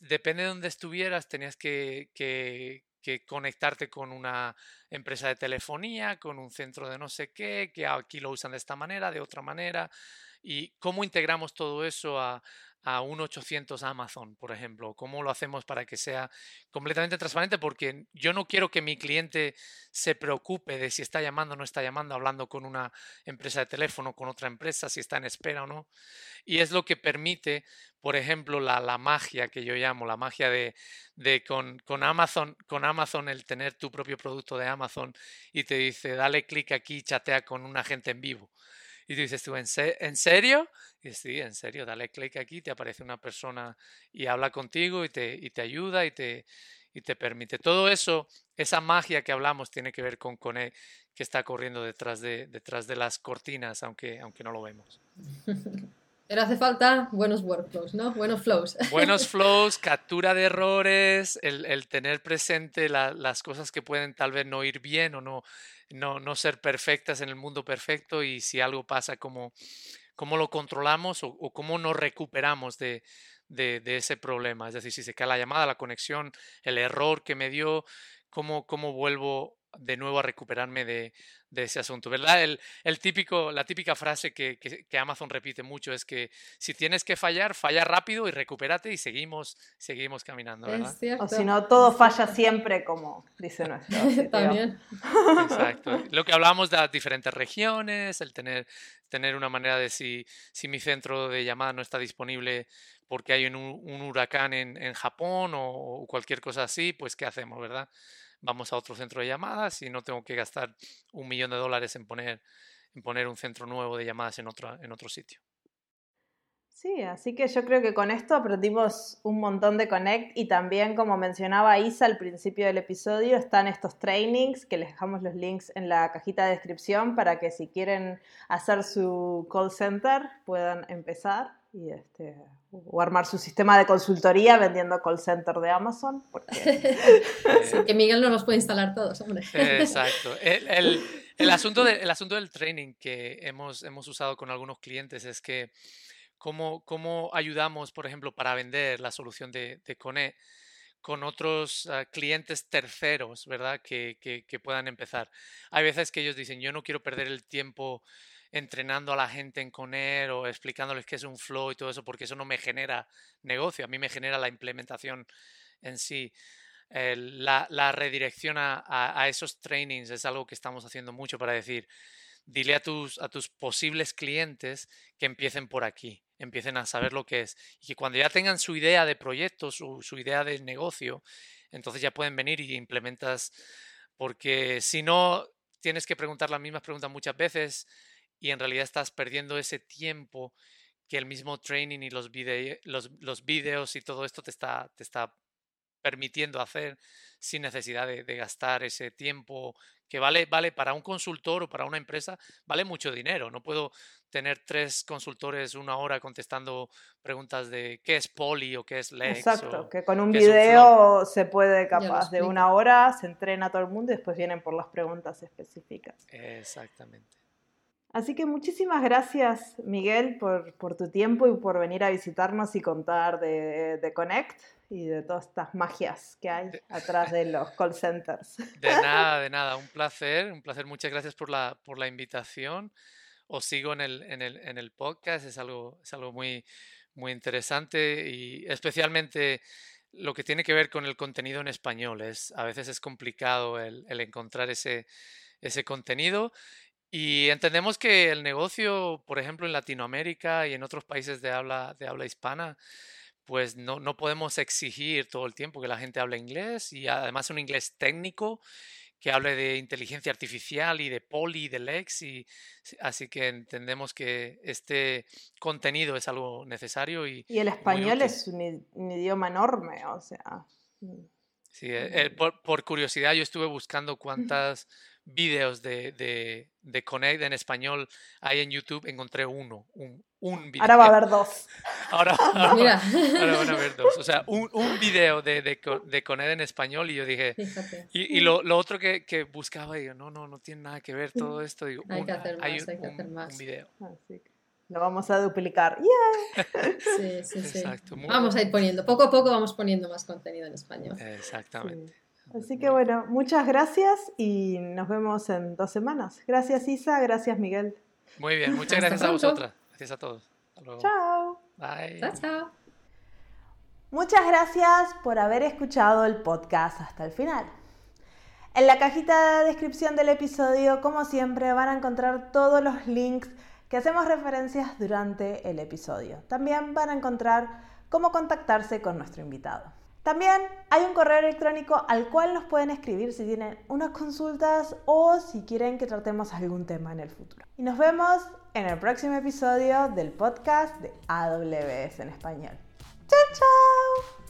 depende de donde estuvieras, tenías que, que conectarte con una empresa de telefonía, con un centro de no sé qué, que aquí lo usan de esta manera, de otra manera, y cómo integramos todo eso a, a un 800 Amazon, por ejemplo? ¿Cómo lo hacemos para que sea completamente transparente? Porque yo no quiero que mi cliente se preocupe de si está llamando o no está llamando, hablando con una empresa de teléfono, con otra empresa, si está en espera o no. Y es lo que permite, por ejemplo, la, la magia que yo llamo, la magia de, de con, con, Amazon, con Amazon, el tener tu propio producto de Amazon y te dice, dale clic aquí, chatea con un agente en vivo. Y tú dices tú, ¿en, serio? Y sí, en serio, dale clic aquí, te aparece una persona y habla contigo y te, y te ayuda y te, y te permite. Todo eso, esa magia que hablamos tiene que ver con Cone que está corriendo detrás de, detrás de las cortinas, aunque, aunque no lo vemos. Pero hace falta buenos workflows, ¿no? Buenos flows. Buenos flows, captura de errores, el, tener presente las cosas que pueden tal vez no ir bien o no no, no ser perfectas en el mundo perfecto y si algo pasa, cómo, cómo lo controlamos o, cómo nos recuperamos de, de, ese problema. Es decir, si se cae la llamada, la conexión, el error que me dio, cómo, cómo vuelvo de nuevo a recuperarme de, ese asunto, ¿verdad? El, típico, la típica frase que, Amazon repite mucho es que si tienes que fallar, falla rápido y recupérate y seguimos, seguimos caminando, ¿verdad? O si no, todo falla siempre, como dice nuestro. También. Exacto. Lo que hablábamos de las diferentes regiones, el tener, tener una manera de si, si mi centro de llamada no está disponible porque hay un, un huracán en, en Japón o cualquier cosa así, pues ¿qué hacemos, verdad? Vamos a otro centro de llamadas y no tengo que gastar un millón de dólares en poner, en poner un centro nuevo de llamadas en otro, en otro sitio. Sí, así que yo creo que con esto aprendimos un montón de Connect y también, como mencionaba Isa al principio del episodio, están estos trainings que les dejamos los links en la cajita de descripción para que si quieren hacer su call center puedan empezar y este, o armar su sistema de consultoría vendiendo call center de Amazon. que Miguel no los puede instalar todos, hombre. Exacto. El, el, asunto asunto del training que hemos, hemos usado con algunos clientes es que cómo, cómo ayudamos, por ejemplo, para vender la solución de, de Cone con otros ah, clientes terceros, ¿verdad? Que, que, que puedan empezar. Hay veces que ellos dicen, yo no quiero perder el tiempo entrenando a la gente en Coner o explicándoles qué es un flow y todo eso, porque eso no me genera negocio, a mí me genera la implementación en sí. la, redirección a, esos trainings es algo que estamos haciendo mucho para decir, dile a tus, a tus posibles clientes que empiecen por aquí, empiecen a saber lo que es y que cuando ya tengan su idea de proyecto, su, su idea de negocio, entonces ya pueden venir y implementas, porque si no, tienes que preguntar las mismas preguntas muchas veces y en realidad estás perdiendo ese tiempo que el mismo training y los, los, los videos y todo esto te está, te está permitiendo hacer sin necesidad de, gastar ese tiempo que vale, vale para un consultor o para una empresa, vale mucho dinero. No puedo tener tres consultores una hora contestando preguntas de qué es poli o qué es Lex. Exacto, que con un video se puede capaz de una hora, se entrena todo el mundo y después vienen por las preguntas específicas. Exactamente. Así que muchísimas gracias, Miguel, por, tu tiempo y por venir a visitarnos y contar de, Connect y de todas estas magias que hay atrás de los call centers. De nada, de nada, un placer, un placer. Muchas gracias por la, por la invitación. Os sigo en el, en el, en el podcast, es algo, es algo muy, muy interesante y especialmente lo que tiene que ver con el contenido en español. Es, a veces es complicado el, el encontrar ese, ese contenido y entendemos que el negocio, por ejemplo, en Latinoamérica y en otros países de habla, de habla hispana, pues no, no podemos exigir todo el tiempo que la gente hable inglés y además un inglés técnico que hable de inteligencia artificial y de poli y de lex y así que entendemos que este contenido es algo necesario y, y el español es un, idioma enorme o sea mm, sí eh, por, por, curiosidad yo estuve buscando cuántas vídeos de, de, de, Connect en español hay en YouTube, encontré uno, un, un video. Ahora va a haber dos. Ahora, ahora, ahora van a haber dos. O sea, un, un video de, de, de, Connect en español y yo dije... Y, y lo, lo, otro que, que, buscaba, digo, no, no, no tiene nada que ver todo esto. Digo, hay que hacer más, hay, hay que hacer más. Un video. Así que lo vamos a duplicar. Sí, sí, sí. Exacto. Vamos a ir poniendo, poco a poco vamos poniendo más contenido en español. Exactamente. Así que bueno, muchas gracias y nos vemos en dos semanas. Gracias Isa, gracias Miguel. Muy bien, muchas gracias a vosotras. Gracias a todos. Chao. Bye. Chao, chao. Muchas gracias por haber escuchado el podcast hasta el final. En la cajita de descripción del episodio, como siempre, van a encontrar todos los links que hacemos referencias durante el episodio. También van a encontrar cómo contactarse con nuestro invitado. También hay un correo electrónico al cual nos pueden escribir si tienen unas consultas o si quieren que tratemos algún tema en el futuro. Y nos vemos en el próximo episodio del podcast de AWS en español. ¡Chao, chao!